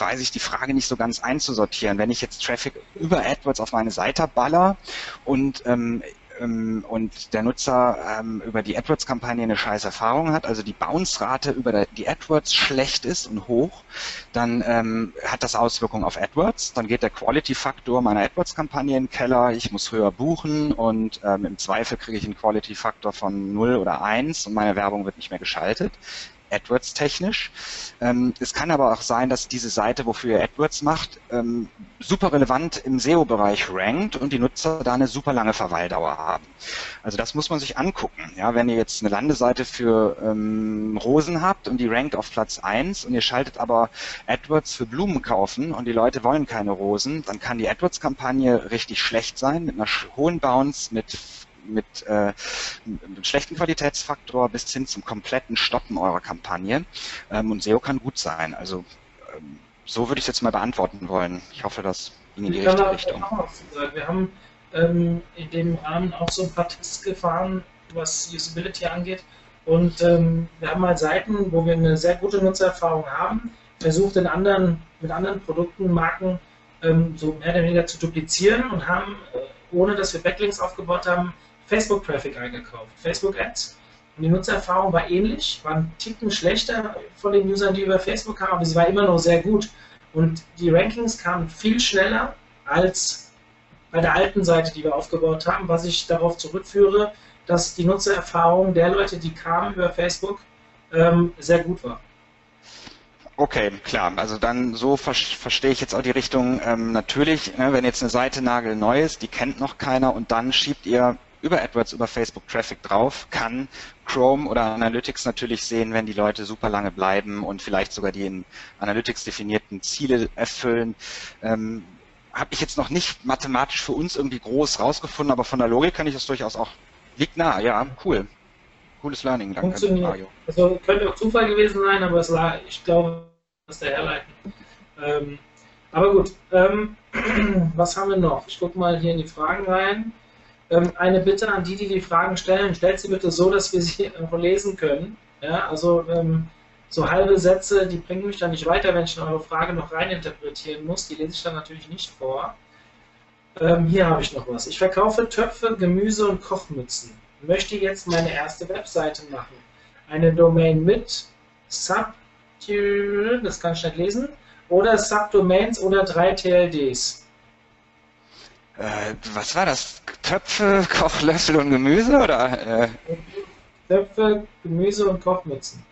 weiß ich die Frage nicht so ganz einzusortieren. Wenn ich jetzt Traffic über AdWords auf meine Seite baller und ähm, ähm, und der Nutzer ähm, über die AdWords-Kampagne eine scheiß Erfahrung hat, also die Bounce-Rate über die AdWords schlecht ist und hoch, dann ähm, hat das Auswirkungen auf AdWords. Dann geht der Quality-Faktor meiner AdWords-Kampagne in den Keller. Ich muss höher buchen und ähm, im Zweifel kriege ich einen Quality-Faktor von 0 oder 1 und meine Werbung wird nicht mehr geschaltet. AdWords technisch. Ähm, es kann aber auch sein, dass diese Seite, wofür ihr AdWords macht, ähm, super relevant im SEO-Bereich rankt und die Nutzer da eine super lange Verweildauer haben. Also das muss man sich angucken. Ja, wenn ihr jetzt eine Landeseite für ähm, Rosen habt und die rankt auf Platz 1 und ihr schaltet aber AdWords für Blumen kaufen und die Leute wollen keine Rosen, dann kann die AdWords-Kampagne richtig schlecht sein mit einer hohen Bounce, mit mit äh, einem schlechten Qualitätsfaktor bis hin zum kompletten Stoppen eurer Kampagne. Ähm, und SEO kann gut sein. Also ähm, so würde ich es jetzt mal beantworten wollen. Ich hoffe, das ging in die richtige Richtung. Wir haben ähm, in dem Rahmen auch so ein paar Tests gefahren, was Usability angeht. Und ähm, wir haben mal Seiten, wo wir eine sehr gute Nutzererfahrung haben, versucht in anderen, mit anderen Produkten, Marken ähm, so mehr oder weniger zu duplizieren und haben, äh, ohne dass wir Backlinks aufgebaut haben, Facebook-Traffic eingekauft, Facebook-Ads. Und die Nutzererfahrung war ähnlich, war ein Ticken schlechter von den Usern, die über Facebook kamen, aber sie war immer noch sehr gut. Und die Rankings kamen viel schneller als bei der alten Seite, die wir aufgebaut haben, was ich darauf zurückführe, dass die Nutzererfahrung der Leute, die kamen über Facebook, ähm, sehr gut war. Okay, klar. Also dann so ver verstehe ich jetzt auch die Richtung. Ähm, natürlich, ne, wenn jetzt eine Seite nagelneu ist, die kennt noch keiner und dann schiebt ihr über AdWords, über Facebook Traffic drauf, kann Chrome oder Analytics natürlich sehen, wenn die Leute super lange bleiben und vielleicht sogar die in Analytics definierten Ziele erfüllen. Ähm, Habe ich jetzt noch nicht mathematisch für uns irgendwie groß rausgefunden, aber von der Logik kann ich das durchaus auch. Liegt nah, ja, cool. Cooles Learning, danke Mario. Also könnte auch Zufall gewesen sein, aber es war, ich glaube, das der herleiten. Ähm, aber gut, ähm, was haben wir noch? Ich gucke mal hier in die Fragen rein. Ähm, eine Bitte an die, die die Fragen stellen, stellt sie bitte so, dass wir sie lesen können. Ja, also ähm, so halbe Sätze, die bringen mich dann nicht weiter, wenn ich in eure Frage noch reininterpretieren muss. Die lese ich dann natürlich nicht vor. Ähm, hier habe ich noch was. Ich verkaufe Töpfe, Gemüse und Kochmützen. möchte jetzt meine erste Webseite machen. Eine Domain mit Sub, das kann ich nicht lesen, oder Subdomains oder drei TLDs. Äh, was war das? Töpfe, Kochlöffel und Gemüse oder? Äh? Töpfe, Gemüse und Kochmützen.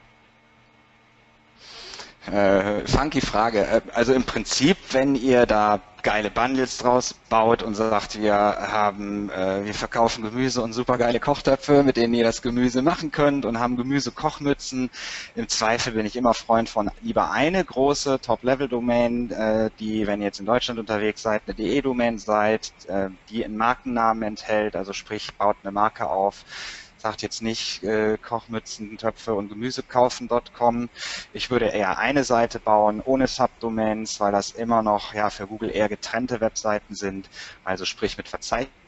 Äh, funky Frage. Äh, also im Prinzip, wenn ihr da geile Bundles draus baut und sagt, wir haben, äh, wir verkaufen Gemüse und super geile Kochtöpfe, mit denen ihr das Gemüse machen könnt und haben Gemüse-Kochmützen. Im Zweifel bin ich immer Freund von lieber eine große Top-Level-Domain, äh, die, wenn ihr jetzt in Deutschland unterwegs seid, eine DE-Domain seid, äh, die einen Markennamen enthält, also sprich, baut eine Marke auf sagt jetzt nicht äh, Kochmützen, Töpfe und Gemüse kaufen.com. Ich würde eher eine Seite bauen ohne Subdomains, weil das immer noch ja für Google eher getrennte Webseiten sind, also sprich mit Verzeichnissen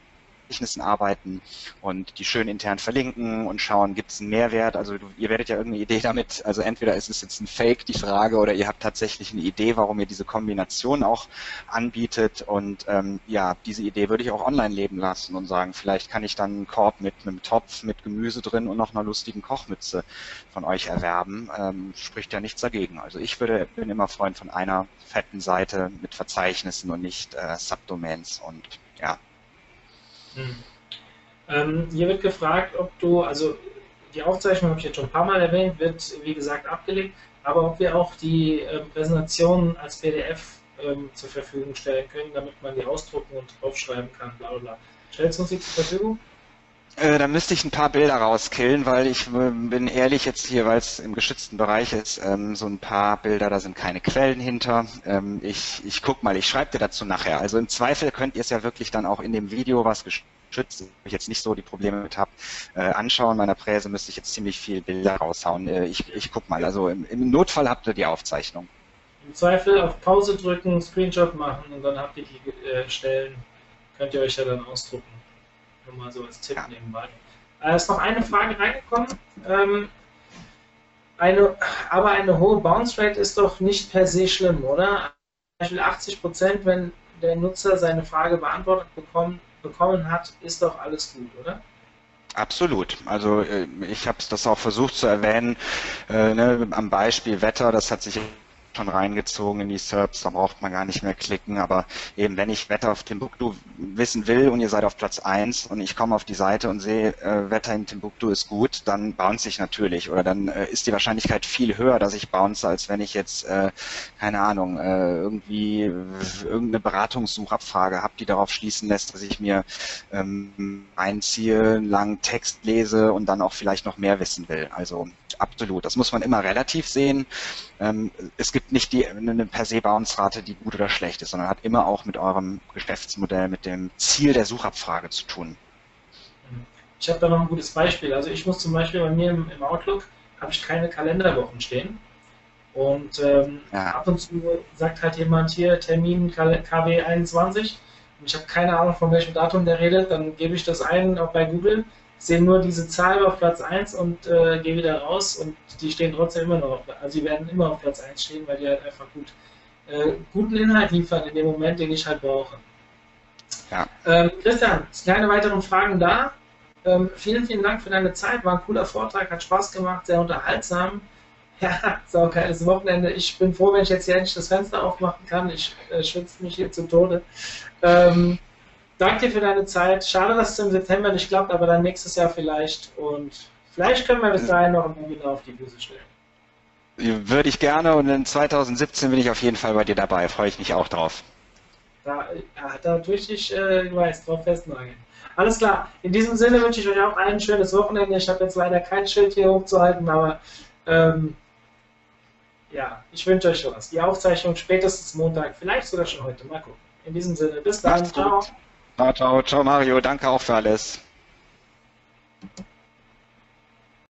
Verzeichnissen arbeiten und die schön intern verlinken und schauen, gibt es einen Mehrwert. Also du, ihr werdet ja irgendeine Idee damit, also entweder ist es jetzt ein Fake, die Frage, oder ihr habt tatsächlich eine Idee, warum ihr diese Kombination auch anbietet. Und ähm, ja, diese Idee würde ich auch online leben lassen und sagen, vielleicht kann ich dann einen Korb mit einem Topf mit Gemüse drin und noch einer lustigen Kochmütze von euch erwerben. Ähm, spricht ja nichts dagegen. Also ich würde, bin immer Freund von einer fetten Seite mit Verzeichnissen und nicht äh, Subdomains und ja, hm. Ähm, hier wird gefragt, ob du, also die Aufzeichnung habe ich jetzt schon ein paar Mal erwähnt, wird wie gesagt abgelegt, aber ob wir auch die äh, Präsentation als PDF ähm, zur Verfügung stellen können, damit man die ausdrucken und draufschreiben kann, bla bla. Stellst du uns die zur Verfügung? Äh, da müsste ich ein paar Bilder rauskillen, weil ich äh, bin ehrlich jetzt hier, weil es im geschützten Bereich ist, ähm, so ein paar Bilder, da sind keine Quellen hinter. Ähm, ich, ich guck mal, ich schreibe dir dazu nachher. Also im Zweifel könnt ihr es ja wirklich dann auch in dem Video, was geschützt, ich jetzt nicht so die Probleme mit habe, äh, anschauen. Meiner Präse müsste ich jetzt ziemlich viel Bilder raushauen. Äh, ich, ich guck mal. Also im, im Notfall habt ihr die Aufzeichnung. Im Zweifel auf Pause drücken, Screenshot machen und dann habt ihr die äh, Stellen, könnt ihr euch ja dann ausdrucken. Nur mal so als Tipp ja. nebenbei. Äh, ist noch eine Frage reingekommen. Ähm, eine, aber eine hohe Bounce Rate ist doch nicht per se schlimm, oder? Zum Beispiel 80 Prozent, wenn der Nutzer seine Frage beantwortet bekommen, bekommen hat, ist doch alles gut, oder? Absolut. Also äh, ich habe das auch versucht zu erwähnen, äh, ne, am Beispiel Wetter, das hat sich schon reingezogen in die SERPs, da braucht man gar nicht mehr klicken, aber eben wenn ich Wetter auf Timbuktu wissen will und ihr seid auf Platz 1 und ich komme auf die Seite und sehe, äh, Wetter in Timbuktu ist gut, dann bounce ich natürlich oder dann äh, ist die Wahrscheinlichkeit viel höher, dass ich bounce, als wenn ich jetzt, äh, keine Ahnung, äh, irgendwie irgendeine Beratungssuchabfrage habe, die darauf schließen lässt, dass ich mir ähm, einziehe, einen langen Text lese und dann auch vielleicht noch mehr wissen will. Also absolut, das muss man immer relativ sehen. Ähm, es gibt nicht die, eine per se Bounce-Rate, die gut oder schlecht ist, sondern hat immer auch mit eurem Geschäftsmodell, mit dem Ziel der Suchabfrage zu tun. Ich habe da noch ein gutes Beispiel. Also ich muss zum Beispiel bei mir im, im Outlook habe ich keine Kalenderwochen stehen. Und ähm, ja. ab und zu sagt halt jemand hier Termin KW 21 und ich habe keine Ahnung, von welchem Datum der redet, dann gebe ich das ein, auch bei Google sehe nur diese Zahl auf Platz 1 und äh, gehe wieder raus und die stehen trotzdem immer noch auf, also die werden immer auf Platz 1 stehen, weil die halt einfach gut äh, guten Inhalt liefern in dem Moment, den ich halt brauche. Ja. Ähm, Christian, keine weiteren Fragen da. Ähm, vielen, vielen Dank für deine Zeit. War ein cooler Vortrag, hat Spaß gemacht, sehr unterhaltsam. Ja, ist auch geiles Wochenende. Ich bin froh, wenn ich jetzt hier endlich das Fenster aufmachen kann. Ich äh, schwitze mich hier zu Tode. Ähm, danke dir für deine Zeit. Schade, dass es im September nicht klappt, aber dann nächstes Jahr vielleicht. Und vielleicht können wir bis dahin noch ein Webinar auf die Füße stellen. Würde ich gerne und in 2017 bin ich auf jeden Fall bei dir dabei. Freue ich mich auch drauf. Da, ja, da tue ich dich, äh, weiß, drauf festnageln. Alles klar. In diesem Sinne wünsche ich euch auch ein schönes Wochenende. Ich habe jetzt leider kein Schild hier hochzuhalten, aber ähm, ja, ich wünsche euch was. Die Aufzeichnung spätestens Montag, vielleicht sogar schon heute. Mal gucken. In diesem Sinne, bis dann. Ciao. Ciao, ciao, ciao Mario, danke auch für alles.